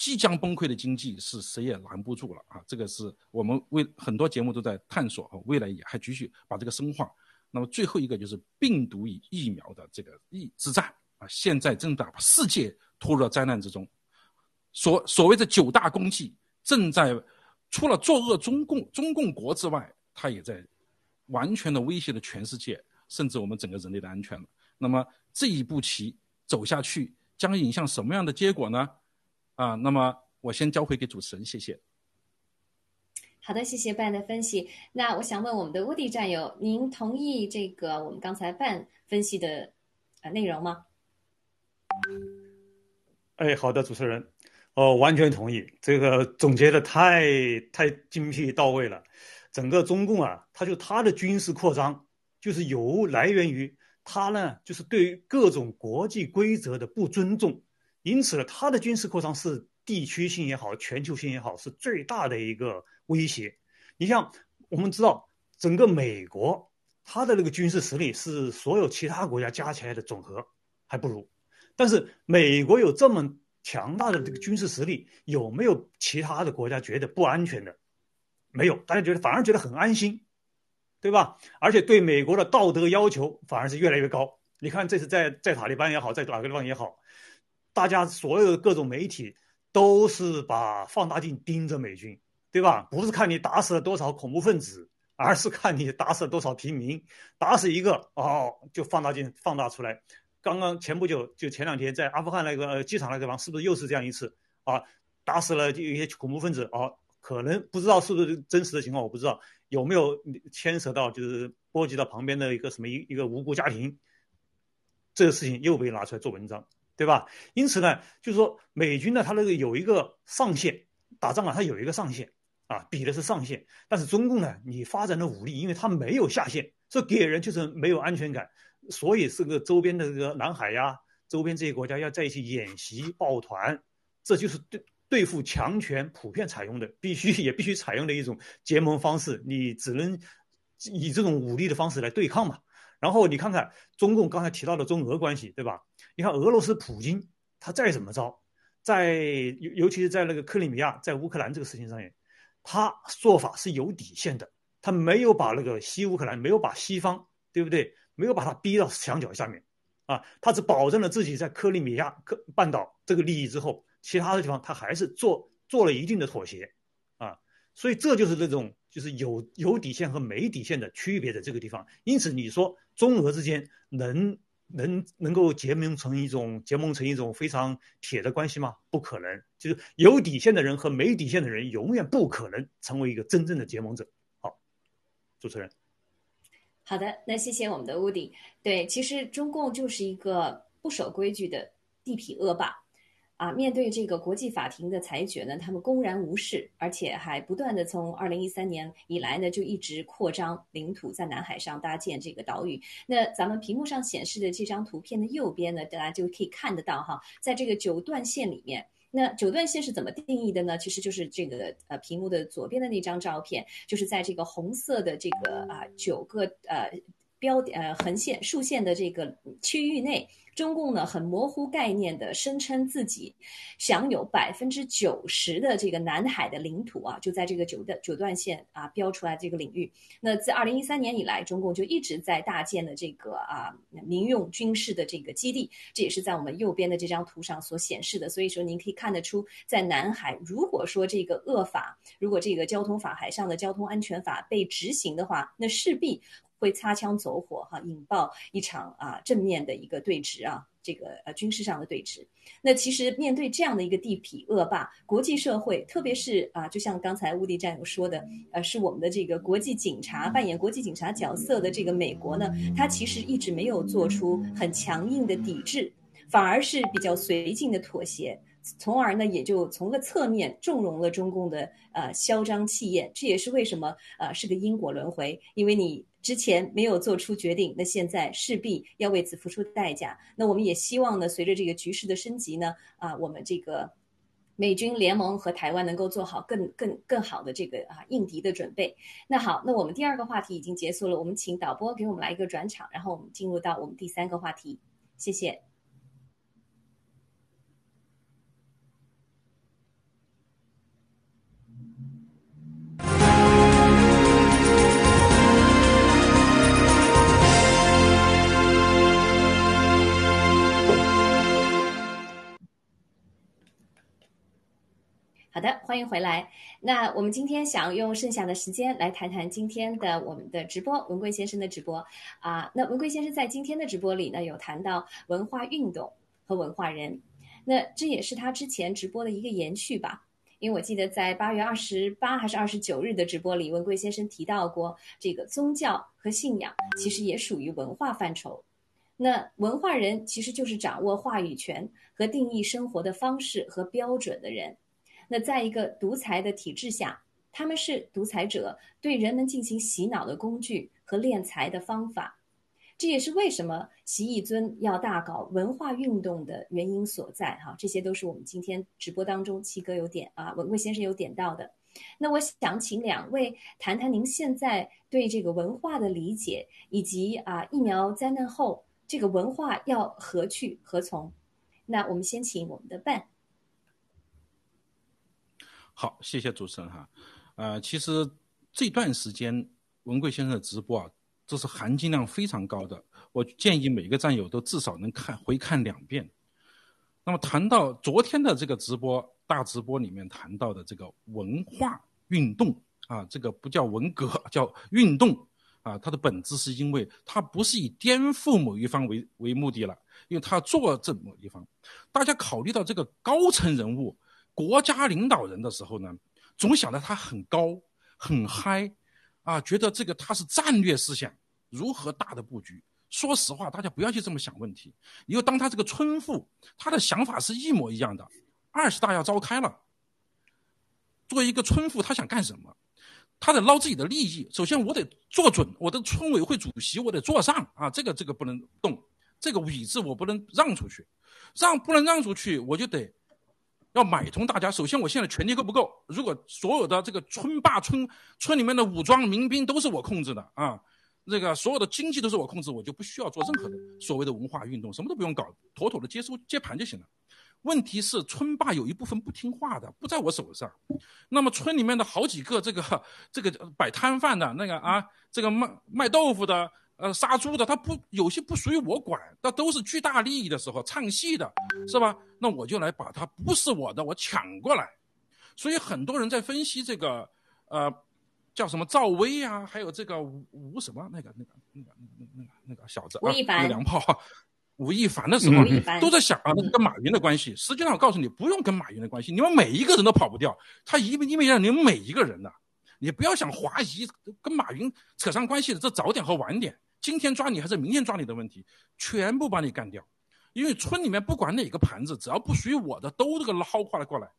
Speaker 3: 即将崩溃的经济是谁也拦不住了啊。这个是我们为很多节目都在探索啊，未来也还继续把这个深化。那么最后一个就是病毒与疫苗的这个疫之战啊，现在正在把世界拖入灾难之中。所所谓的九大功绩正在除了作恶中共中共国之外，它也在。完全的威胁了全世界，甚至我们整个人类的安全了。那么这一步棋走下去，将引向什么样的结果呢？啊，那么我先交回给主持人，谢谢。
Speaker 2: 好的，谢谢办的分析。那我想问我们的乌迪战友，您同意这个我们刚才办分析的呃内容吗？
Speaker 4: 哎，好的，主持人，哦，完全同意，这个总结的太太精辟到位了。整个中共啊，他就他的军事扩张，就是由来源于他呢，就是对于各种国际规则的不尊重，因此呢，它的军事扩张是地区性也好，全球性也好，是最大的一个威胁。你像我们知道，整个美国，它的那个军事实力是所有其他国家加起来的总和还不如，但是美国有这么强大的这个军事实力，有没有其他的国家觉得不安全的？没有，大家觉得反而觉得很安心，对吧？而且对美国的道德要求反而是越来越高。你看，这次在在塔利班也好，在哪个地方也好，大家所有的各种媒体都是把放大镜盯着美军，对吧？不是看你打死了多少恐怖分子，而是看你打死了多少平民。打死一个哦，就放大镜放大出来。刚刚前不久，就前两天在阿富汗那个机场那个地方，是不是又是这样一次啊？打死了就有些恐怖分子哦。可能不知道是不是真实的情况，我不知道有没有牵扯到，就是波及到旁边的一个什么一一个无辜家庭，这个事情又被拿出来做文章，对吧？因此呢，就是说美军呢，它那个有一个上限，打仗啊，它有一个上限啊，比的是上限。但是中共呢，你发展的武力，因为它没有下限，这给人就是没有安全感，所以这个周边的这个南海呀，周边这些国家要在一起演习抱团，这就是对。对付强权普遍采用的，必须也必须采用的一种结盟方式，你只能以这种武力的方式来对抗嘛。然后你看看中共刚才提到的中俄关系，对吧？你看俄罗斯普京他再怎么着，在尤尤其是在那个克里米亚，在乌克兰这个事情上面，他做法是有底线的，他没有把那个西乌克兰，没有把西方，对不对？没有把他逼到墙角下面，啊，他只保证了自己在克里米亚克半岛这个利益之后。其他的地方，他还是做做了一定的妥协，啊，所以这就是这种就是有有底线和没底线的区别的这个地方。因此，你说中俄之间能能能够结盟成一种结盟成一种非常铁的关系吗？不可能。就是有底线的人和没底线的人，永远不可能成为一个真正的结盟者。好，主持人。
Speaker 2: 好的，那谢谢我们的屋顶。对，其实中共就是一个不守规矩的地痞恶霸。啊，面对这个国际法庭的裁决呢，他们公然无视，而且还不断的从二零一三年以来呢，就一直扩张领土，在南海上搭建这个岛屿。那咱们屏幕上显示的这张图片的右边呢，大家就可以看得到哈，在这个九段线里面，那九段线是怎么定义的呢？其实就是这个呃屏幕的左边的那张照片，就是在这个红色的这个啊九个呃标呃横线竖线的这个区域内。中共呢很模糊概念的声称自己享有百分之九十的这个南海的领土啊，就在这个九段九段线啊标出来这个领域。那自二零一三年以来，中共就一直在大建的这个啊民用军事的这个基地，这也是在我们右边的这张图上所显示的。所以说，您可以看得出，在南海，如果说这个恶法，如果这个交通法海上的交通安全法被执行的话，那势必。会擦枪走火哈，引爆一场啊正面的一个对峙啊，这个呃军事上的对峙。那其实面对这样的一个地痞恶霸，国际社会，特别是啊，就像刚才乌迪战友说的，呃，是我们的这个国际警察扮演国际警察角色的这个美国呢，它其实一直没有做出很强硬的抵制，反而是比较随性的妥协。从而呢，也就从个侧面纵容了中共的呃嚣张气焰，这也是为什么呃是个因果轮回，因为你之前没有做出决定，那现在势必要为此付出代价。那我们也希望呢，随着这个局势的升级呢，啊，我们这个美军联盟和台湾能够做好更更更好的这个啊应敌的准备。那好，那我们第二个话题已经结束了，我们请导播给我们来一个转场，然后我们进入到我们第三个话题，谢谢。好的，欢迎回来。那我们今天想用剩下的时间来谈谈今天的我们的直播，文贵先生的直播啊。那文贵先生在今天的直播里呢，有谈到文化运动和文化人，那这也是他之前直播的一个延续吧。因为我记得在八月二十八还是二十九日的直播里，文贵先生提到过，这个宗教和信仰其实也属于文化范畴。那文化人其实就是掌握话语权和定义生活的方式和标准的人。那在一个独裁的体制下，他们是独裁者对人们进行洗脑的工具和敛财的方法，这也是为什么习义尊要大搞文化运动的原因所在。哈，这些都是我们今天直播当中七哥有点啊，文贵先生有点到的。那我想请两位谈谈您现在对这个文化的理解，以及啊疫苗灾难后这个文化要何去何从？那我们先请我们的伴。
Speaker 3: 好，谢谢主持人哈，呃，其实这段时间文贵先生的直播啊，这是含金量非常高的，我建议每个战友都至少能看回看两遍。那么谈到昨天的这个直播大直播里面谈到的这个文化运动啊，这个不叫文革，叫运动啊，它的本质是因为它不是以颠覆某一方为为目的了，因为它坐镇某一方，大家考虑到这个高层人物。国家领导人的时候呢，总想着他很高很嗨，啊，觉得这个他是战略思想，如何大的布局？说实话，大家不要去这么想问题。因为当他这个村妇，他的想法是一模一样的。二十大要召开了，作为一个村妇，他想干什么？他得捞自己的利益。首先，我得做准我的村委会主席，我得坐上啊，这个这个不能动，这个位置我不能让出去，让不能让出去，我就得。要买通大家，首先我现在权力够不够？如果所有的这个村霸、村村里面的武装民兵都是我控制的啊，这个所有的经济都是我控制，我就不需要做任何的所谓的文化运动，什么都不用搞，妥妥的接收接盘就行了。问题是村霸有一部分不听话的，不在我手上。那么村里面的好几个这个这个摆摊贩的那个啊，这个卖卖豆腐的。呃，杀猪的他不有些不属于我管，那都是巨大利益的时候唱戏的，是吧？那我就来把它不是我的，我抢过来。所以很多人在分析这个，呃，叫什么赵薇啊，还有这个吴吴什么那个那个那个那个那个那个小子啊，那个娘炮吴亦凡的时候，都在想啊，那跟马云的关系。实际上我告诉你，不用跟马云的关系，你们每一个人都跑不掉。他因为因为让你们每一个人呢，你不要想华谊跟马云扯上关系的，这早点和晚点。今天抓你还是明天抓你的问题，全部把你干掉，因为村里面不管哪个盘子，只要不属于我的，都这个薅过来。过来，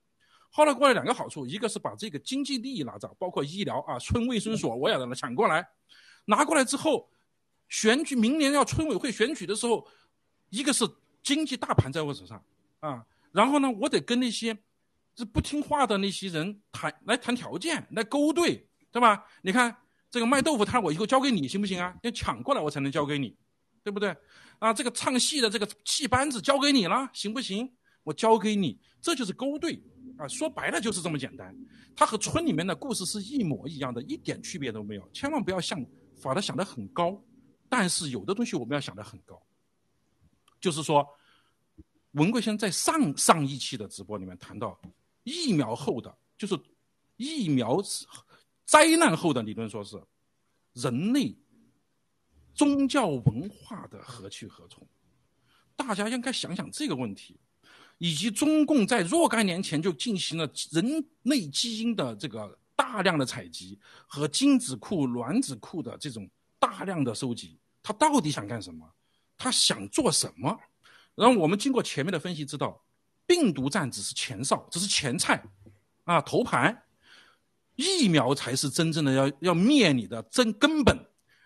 Speaker 3: 薅了过来两个好处，一个是把这个经济利益拿着，包括医疗啊，村卫生所我也让他抢过来，拿过来之后，选举明年要村委会选举的时候，一个是经济大盘在我手上啊，然后呢，我得跟那些这不听话的那些人谈来谈条件，来勾兑，对吧？你看这个卖豆腐摊，我以后交给你行不行啊？要抢过来我才能交给你，对不对？啊，这个唱戏的这个戏班子交给你了，行不行？我交给你，这就是勾兑啊！说白了就是这么简单。它和村里面的故事是一模一样的，一点区别都没有。千万不要想把它想得很高，但是有的东西我们要想得很高。就是说，文贵先在上上一期的直播里面谈到，疫苗后的就是疫苗灾难后的理论，说是人类。宗教文化的何去何从？大家应该想想这个问题，以及中共在若干年前就进行了人类基因的这个大量的采集和精子库、卵子库的这种大量的收集，他到底想干什么？他想做什么？然后我们经过前面的分析知道，病毒战只是前哨，只是前菜，啊，头盘，疫苗才是真正的要要灭你的真根本。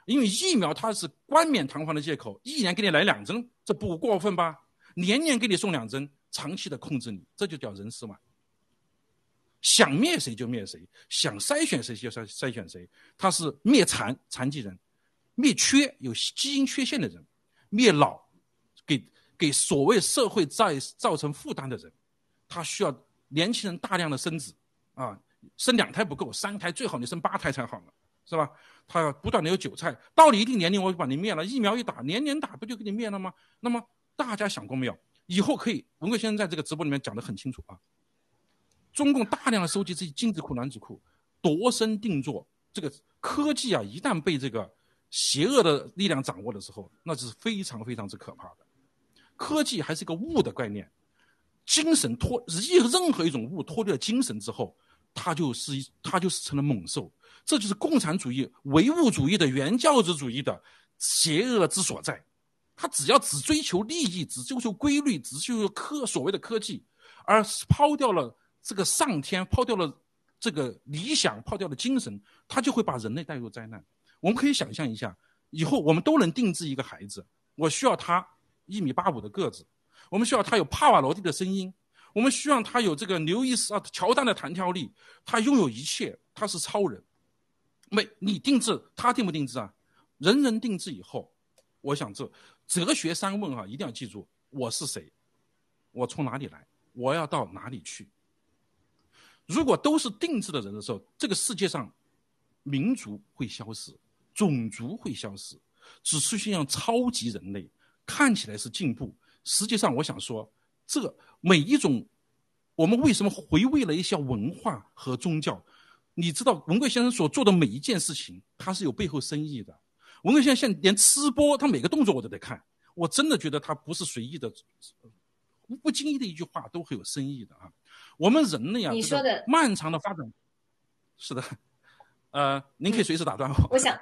Speaker 3: 因为疫苗它是冠冕堂皇的借口，一年给你来两针，这不过分吧？年年给你送两针，长期的控制你，这就叫人死嘛。想灭谁就灭谁，想筛选谁就筛筛选谁。他是灭残残疾人，灭缺有基因缺陷的人，灭老，给给所谓社会在造成负担的人。他需要年轻人大量的生子啊，生两胎不够，三胎最好你生八胎才好呢，是吧？他要不断的有韭菜，到了一定年龄我就把你灭了。疫苗一打，年年打不就给你灭了吗？那么大家想过没有？以后可以，文贵先生在这个直播里面讲的很清楚啊。中共大量的收集这些精子库、卵子库，度身定做。这个科技啊，一旦被这个邪恶的力量掌握的时候，那是非常非常之可怕的。科技还是一个物的概念，精神脱任任何一种物脱离了精神之后，它就是它就是成了猛兽。这就是共产主义唯物主义的原教旨主义的邪恶之所在，他只要只追求利益，只追求规律，只追求科所谓的科技，而抛掉了这个上天，抛掉了这个理想，抛掉了精神，他就会把人类带入灾难。我们可以想象一下，以后我们都能定制一个孩子，我需要他一米八五的个子，我们需要他有帕瓦罗蒂的声音，我们需要他有这个刘易斯啊乔丹的弹跳力，他拥有一切，他是超人。没你定制，他定不定制啊？人人定制以后，我想这哲学三问啊，一定要记住：我是谁？我从哪里来？我要到哪里去？如果都是定制的人的时候，这个世界上民族会消失，种族会消失，只出现超级人类，看起来是进步，实际上我想说，这每一种我们为什么回味了一下文化和宗教？你知道文贵先生所做的每一件事情，他是有背后深意的。文贵先生现连吃播，他每个动作我都得看。我真的觉得他不是随意的，不经意的一句话都会有深意的啊。我们人类啊，
Speaker 2: 你说的
Speaker 3: 漫长的发展，是的，呃，您可以随时打断我。
Speaker 2: 我想，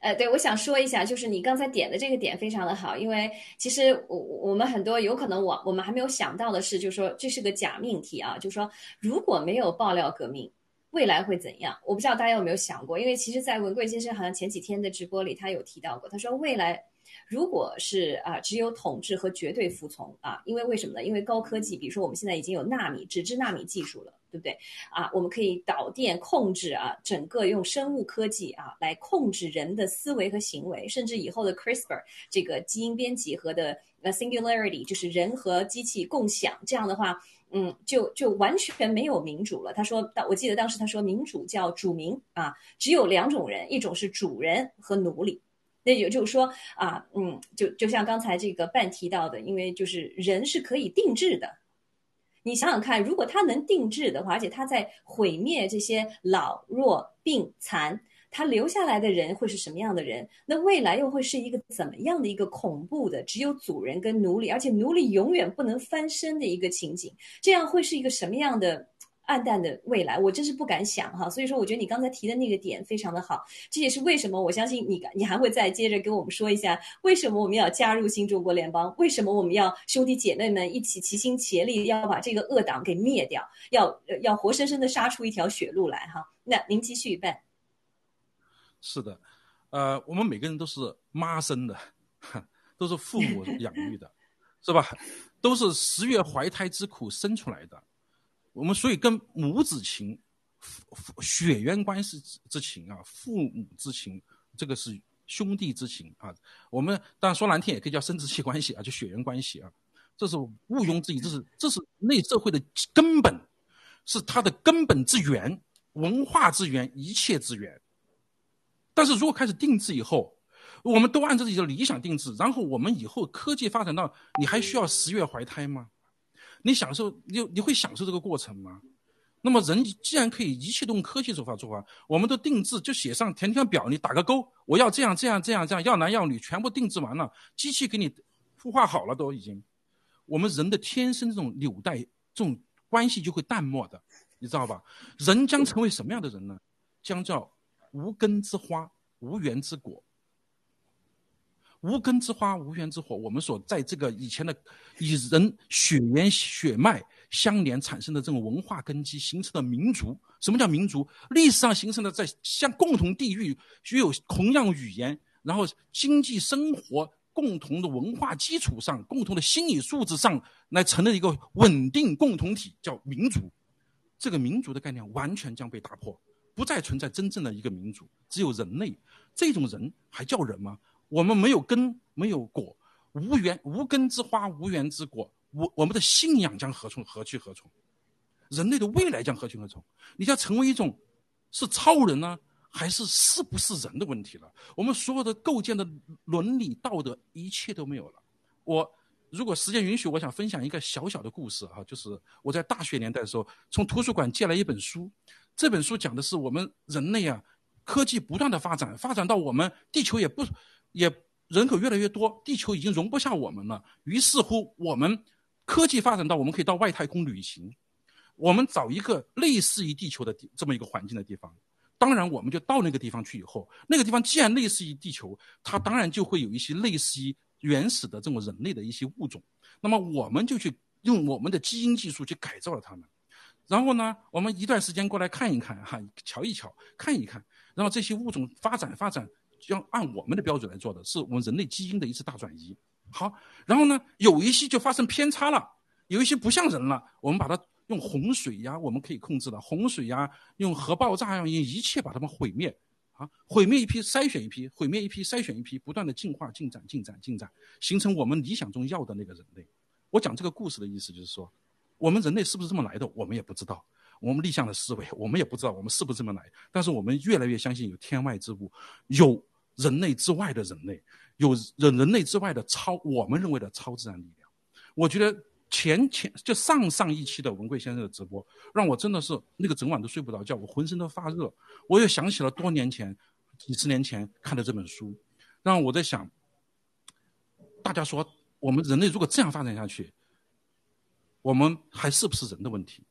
Speaker 2: 呃，对，我想说一下，就是你刚才点的这个点非常的好，因为其实我我们很多有可能我我们还没有想到的是，就是说这是个假命题啊，就是说如果没有爆料革命。未来会怎样？我不知道大家有没有想过，因为其实，在文贵先生好像前几天的直播里，他有提到过，他说未来如果是啊，只有统治和绝对服从啊，因为为什么呢？因为高科技，比如说我们现在已经有纳米、纸质纳米技术了，对不对？啊，我们可以导电控制啊，整个用生物科技啊来控制人的思维和行为，甚至以后的 CRISPR 这个基因编辑和的呃 Singularity 就是人和机器共享，这样的话。嗯，就就完全没有民主了。他说，我记得当时他说，民主叫主民啊，只有两种人，一种是主人和奴隶。那也就是说啊，嗯，就就像刚才这个半提到的，因为就是人是可以定制的。你想想看，如果他能定制的话，而且他在毁灭这些老弱病残。他留下来的人会是什么样的人？那未来又会是一个怎么样的一个恐怖的，只有主人跟奴隶，而且奴隶永远不能翻身的一个情景？这样会是一个什么样的暗淡的未来？我真是不敢想哈。所以说，我觉得你刚才提的那个点非常的好，这也是为什么我相信你，你还会再接着跟我们说一下，为什么我们要加入新中国联邦？为什么我们要兄弟姐妹们一起齐心协力，要把这个恶党给灭掉？要要活生生的杀出一条血路来哈？那您继续办。
Speaker 3: 是的，呃，我们每个人都是妈生的，[LAUGHS] 都是父母养育的，是吧？都是十月怀胎之苦生出来的。我们所以跟母子情、血缘关系之之情啊，父母之情，这个是兄弟之情啊。我们当然说难听也可以叫生殖器关系啊，就血缘关系啊。这是毋庸置疑，这是这是人类社会的根本，是它的根本之源，文化之源，一切之源。但是如果开始定制以后，我们都按照自己的理想定制，然后我们以后科技发展到，你还需要十月怀胎吗？你享受你你会享受这个过程吗？那么人既然可以一切用科技手法做法，我们都定制就写上填填表，你打个勾，我要这样这样这样这样，要男要女全部定制完了，机器给你孵化好了都已经。我们人的天生这种纽带这种关系就会淡漠的，你知道吧？人将成为什么样的人呢？将叫无根之花，无源之果。无根之花，无源之火。我们所在这个以前的以人血缘血脉相连产生的这种文化根基形成的民族，什么叫民族？历史上形成的在像共同地域具有同样语言，然后经济生活共同的文化基础上，共同的心理素质上来成了一个稳定共同体，叫民族。这个民族的概念完全将被打破，不再存在真正的一个民族，只有人类。这种人还叫人吗？我们没有根，没有果，无缘无根之花，无缘之果。我我们的信仰将何从何去何从？人类的未来将何去何从？你要成为一种是超人呢，还是是不是人的问题了？我们所有的构建的伦理道德，一切都没有了。我如果时间允许，我想分享一个小小的故事哈，就是我在大学年代的时候，从图书馆借来一本书，这本书讲的是我们人类啊，科技不断的发展，发展到我们地球也不。也人口越来越多，地球已经容不下我们了。于是乎，我们科技发展到我们可以到外太空旅行，我们找一个类似于地球的这么一个环境的地方。当然，我们就到那个地方去以后，那个地方既然类似于地球，它当然就会有一些类似于原始的这种人类的一些物种。那么，我们就去用我们的基因技术去改造了它们。然后呢，我们一段时间过来看一看，哈，瞧一瞧，看一看，然后这些物种发展发展。要按我们的标准来做的，是我们人类基因的一次大转移。好，然后呢，有一些就发生偏差了，有一些不像人了。我们把它用洪水呀，我们可以控制的洪水呀，用核爆炸呀，用一切把它们毁灭。啊，毁灭一批，筛选一批，毁灭一批，筛选一批，不断的进化、进展、进展、进展，形成我们理想中要的那个人类。我讲这个故事的意思就是说，我们人类是不是这么来的，我们也不知道。我们立项的思维，我们也不知道我们是不是这么来。但是我们越来越相信有天外之物，有。人类之外的人类，有人人类之外的超，我们认为的超自然力量。我觉得前前就上上一期的文贵先生的直播，让我真的是那个整晚都睡不着觉，我浑身都发热。我又想起了多年前、几十年前看的这本书，让我在想，大家说我们人类如果这样发展下去，我们还是不是人的问题？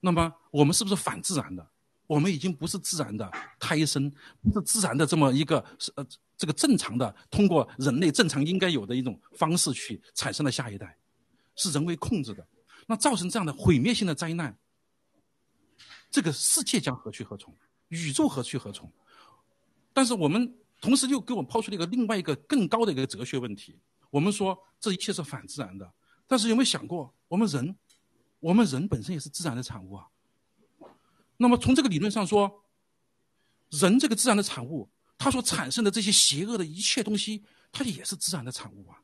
Speaker 3: 那么我们是不是反自然的？我们已经不是自然的胎生，不是自然的这么一个是呃这个正常的通过人类正常应该有的一种方式去产生的下一代，是人为控制的，那造成这样的毁灭性的灾难，这个世界将何去何从？宇宙何去何从？但是我们同时又给我们抛出了一个另外一个更高的一个哲学问题，我们说这一切是反自然的，但是有没有想过，我们人，我们人本身也是自然的产物啊？那么从这个理论上说，人这个自然的产物，它所产生的这些邪恶的一切东西，它也是自然的产物啊。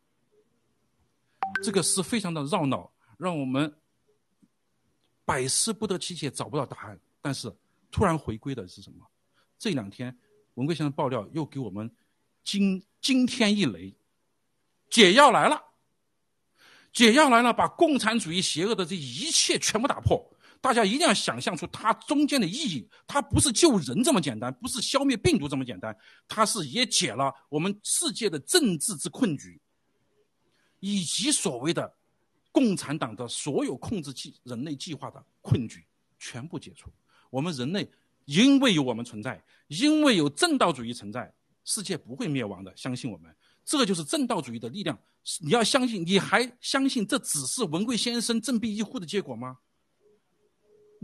Speaker 3: 这个是非常的绕脑，让我们百思不得其解，找不到答案。但是突然回归的是什么？这两天文贵先生爆料又给我们惊惊天一雷，解药来了，解药来了，把共产主义邪恶的这一切全部打破。大家一定要想象出它中间的意义，它不是救人这么简单，不是消灭病毒这么简单，它是也解了我们世界的政治之困局，以及所谓的共产党的所有控制计人类计划的困局，全部解除。我们人类因为有我们存在，因为有正道主义存在，世界不会灭亡的。相信我们，这就是正道主义的力量。你要相信，你还相信这只是文贵先生振臂一呼的结果吗？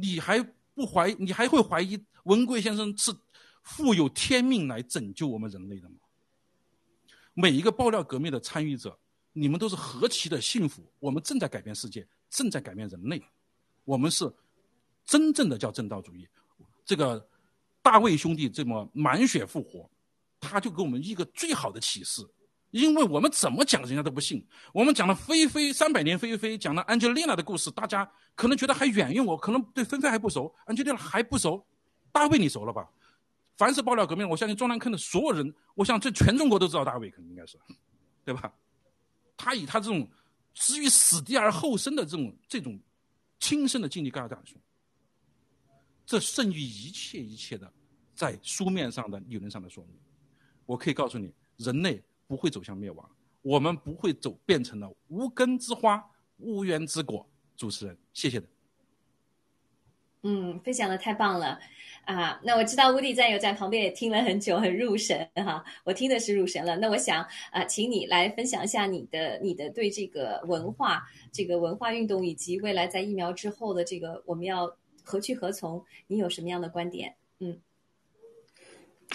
Speaker 3: 你还不怀，你还会怀疑文贵先生是负有天命来拯救我们人类的吗？每一个爆料革命的参与者，你们都是何其的幸福！我们正在改变世界，正在改变人类，我们是真正的叫正道主义。这个大卫兄弟这么满血复活，他就给我们一个最好的启示。因为我们怎么讲，人家都不信。我们讲了菲菲三百年，菲菲讲了安吉丽娜的故事，大家可能觉得还远用，我可能对菲菲还不熟，安吉丽娜还不熟。大卫你熟了吧？凡是爆料革命，我相信中南坑的所有人，我想这全中国都知道大卫，可能应该是，对吧？他以他这种置于死地而后生的这种这种亲身的经历告诉大家，这胜于一切一切的在书面上的理论上的说明。我可以告诉你，人类。不会走向灭亡，我们不会走变成了无根之花、无源之果。主持人，谢谢的。
Speaker 2: 嗯，分享的太棒了啊！那我知道乌迪战友在旁边也听了很久，很入神哈。我听的是入神了。那我想啊，请你来分享一下你的你的对这个文化、这个文化运动以及未来在疫苗之后的这个我们要何去何从，你有什么样的观点？嗯。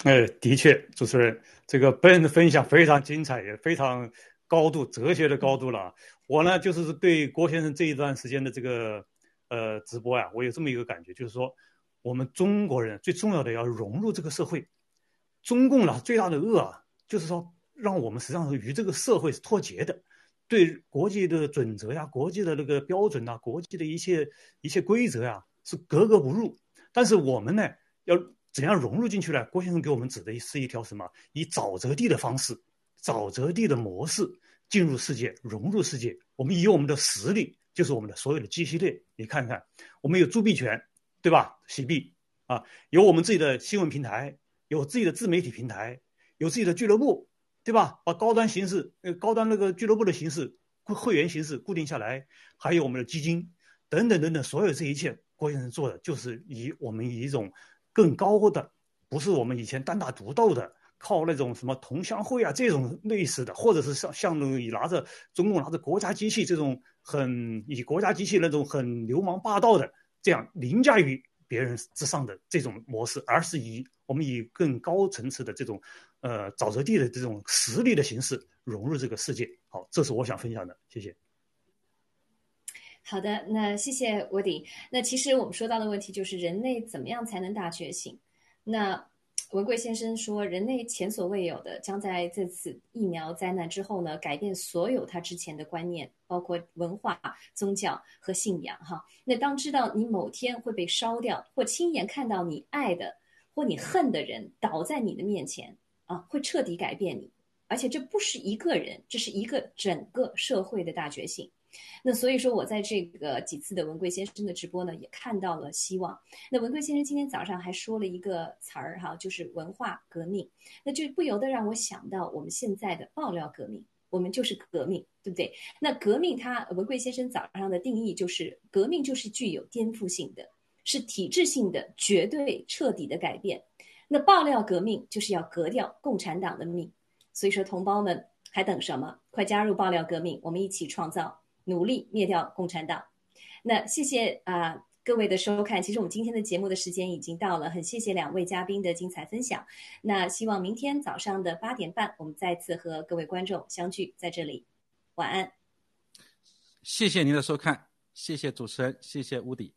Speaker 4: 哎，的确，主持人，这个本人的分享非常精彩，也非常高度哲学的高度了。我呢，就是对郭先生这一段时间的这个呃直播呀，我有这么一个感觉，就是说，我们中国人最重要的要融入这个社会。中共呢最大的恶啊，就是说让我们实际上是与这个社会是脱节的，对国际的准则呀、国际的那个标准呐、国际的一切一切规则呀是格格不入。但是我们呢要。怎样融入进去呢？郭先生给我们指的是一条什么？以沼泽地的方式，沼泽地的模式进入世界，融入世界。我们以我们的实力，就是我们的所有的机系列，你看看，我们有铸币权，对吧？洗币啊，有我们自己的新闻平台，有自己的自媒体平台，有自己的俱乐部，对吧？把高端形式，呃，高端那个俱乐部的形式，会员形式固定下来，还有我们的基金，等等等等，所有这一切，郭先生做的就是以我们以一种。更高的，不是我们以前单打独斗的，靠那种什么同乡会啊这种类似的，或者是像像那以拿着中共拿着国家机器这种很以国家机器那种很流氓霸道的这样凌驾于别人之上的这种模式，而是以我们以更高层次的这种，呃沼泽地的这种实力的形式融入这个世界。好，这是我想分享的，谢谢。
Speaker 2: 好的，那谢谢沃迪。那其实我们说到的问题就是人类怎么样才能大觉醒？那文贵先生说，人类前所未有的将在这次疫苗灾难之后呢，改变所有他之前的观念，包括文化、宗教和信仰。哈，那当知道你某天会被烧掉，或亲眼看到你爱的或你恨的人倒在你的面前，啊，会彻底改变你。而且这不是一个人，这是一个整个社会的大觉醒。那所以说，我在这个几次的文贵先生的直播呢，也看到了希望。那文贵先生今天早上还说了一个词儿哈，就是文化革命，那就不由得让我想到我们现在的爆料革命，我们就是革命，对不对？那革命，他文贵先生早上的定义就是，革命就是具有颠覆性的，是体制性的、绝对彻底的改变。那爆料革命就是要革掉共产党的命。所以说，同胞们还等什么？快加入爆料革命，我们一起创造。努力灭掉共产党。那谢谢啊各位的收看。其实我们今天的节目的时间已经到了，很谢谢两位嘉宾的精彩分享。那希望明天早上的八点半，我们再次和各位观众相聚在这里。晚安。
Speaker 3: 谢谢您的收看，谢谢主持人，谢谢乌迪，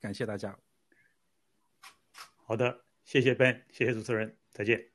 Speaker 3: 感谢大家。
Speaker 4: 好的，谢谢 Ben，谢谢主持人，再见。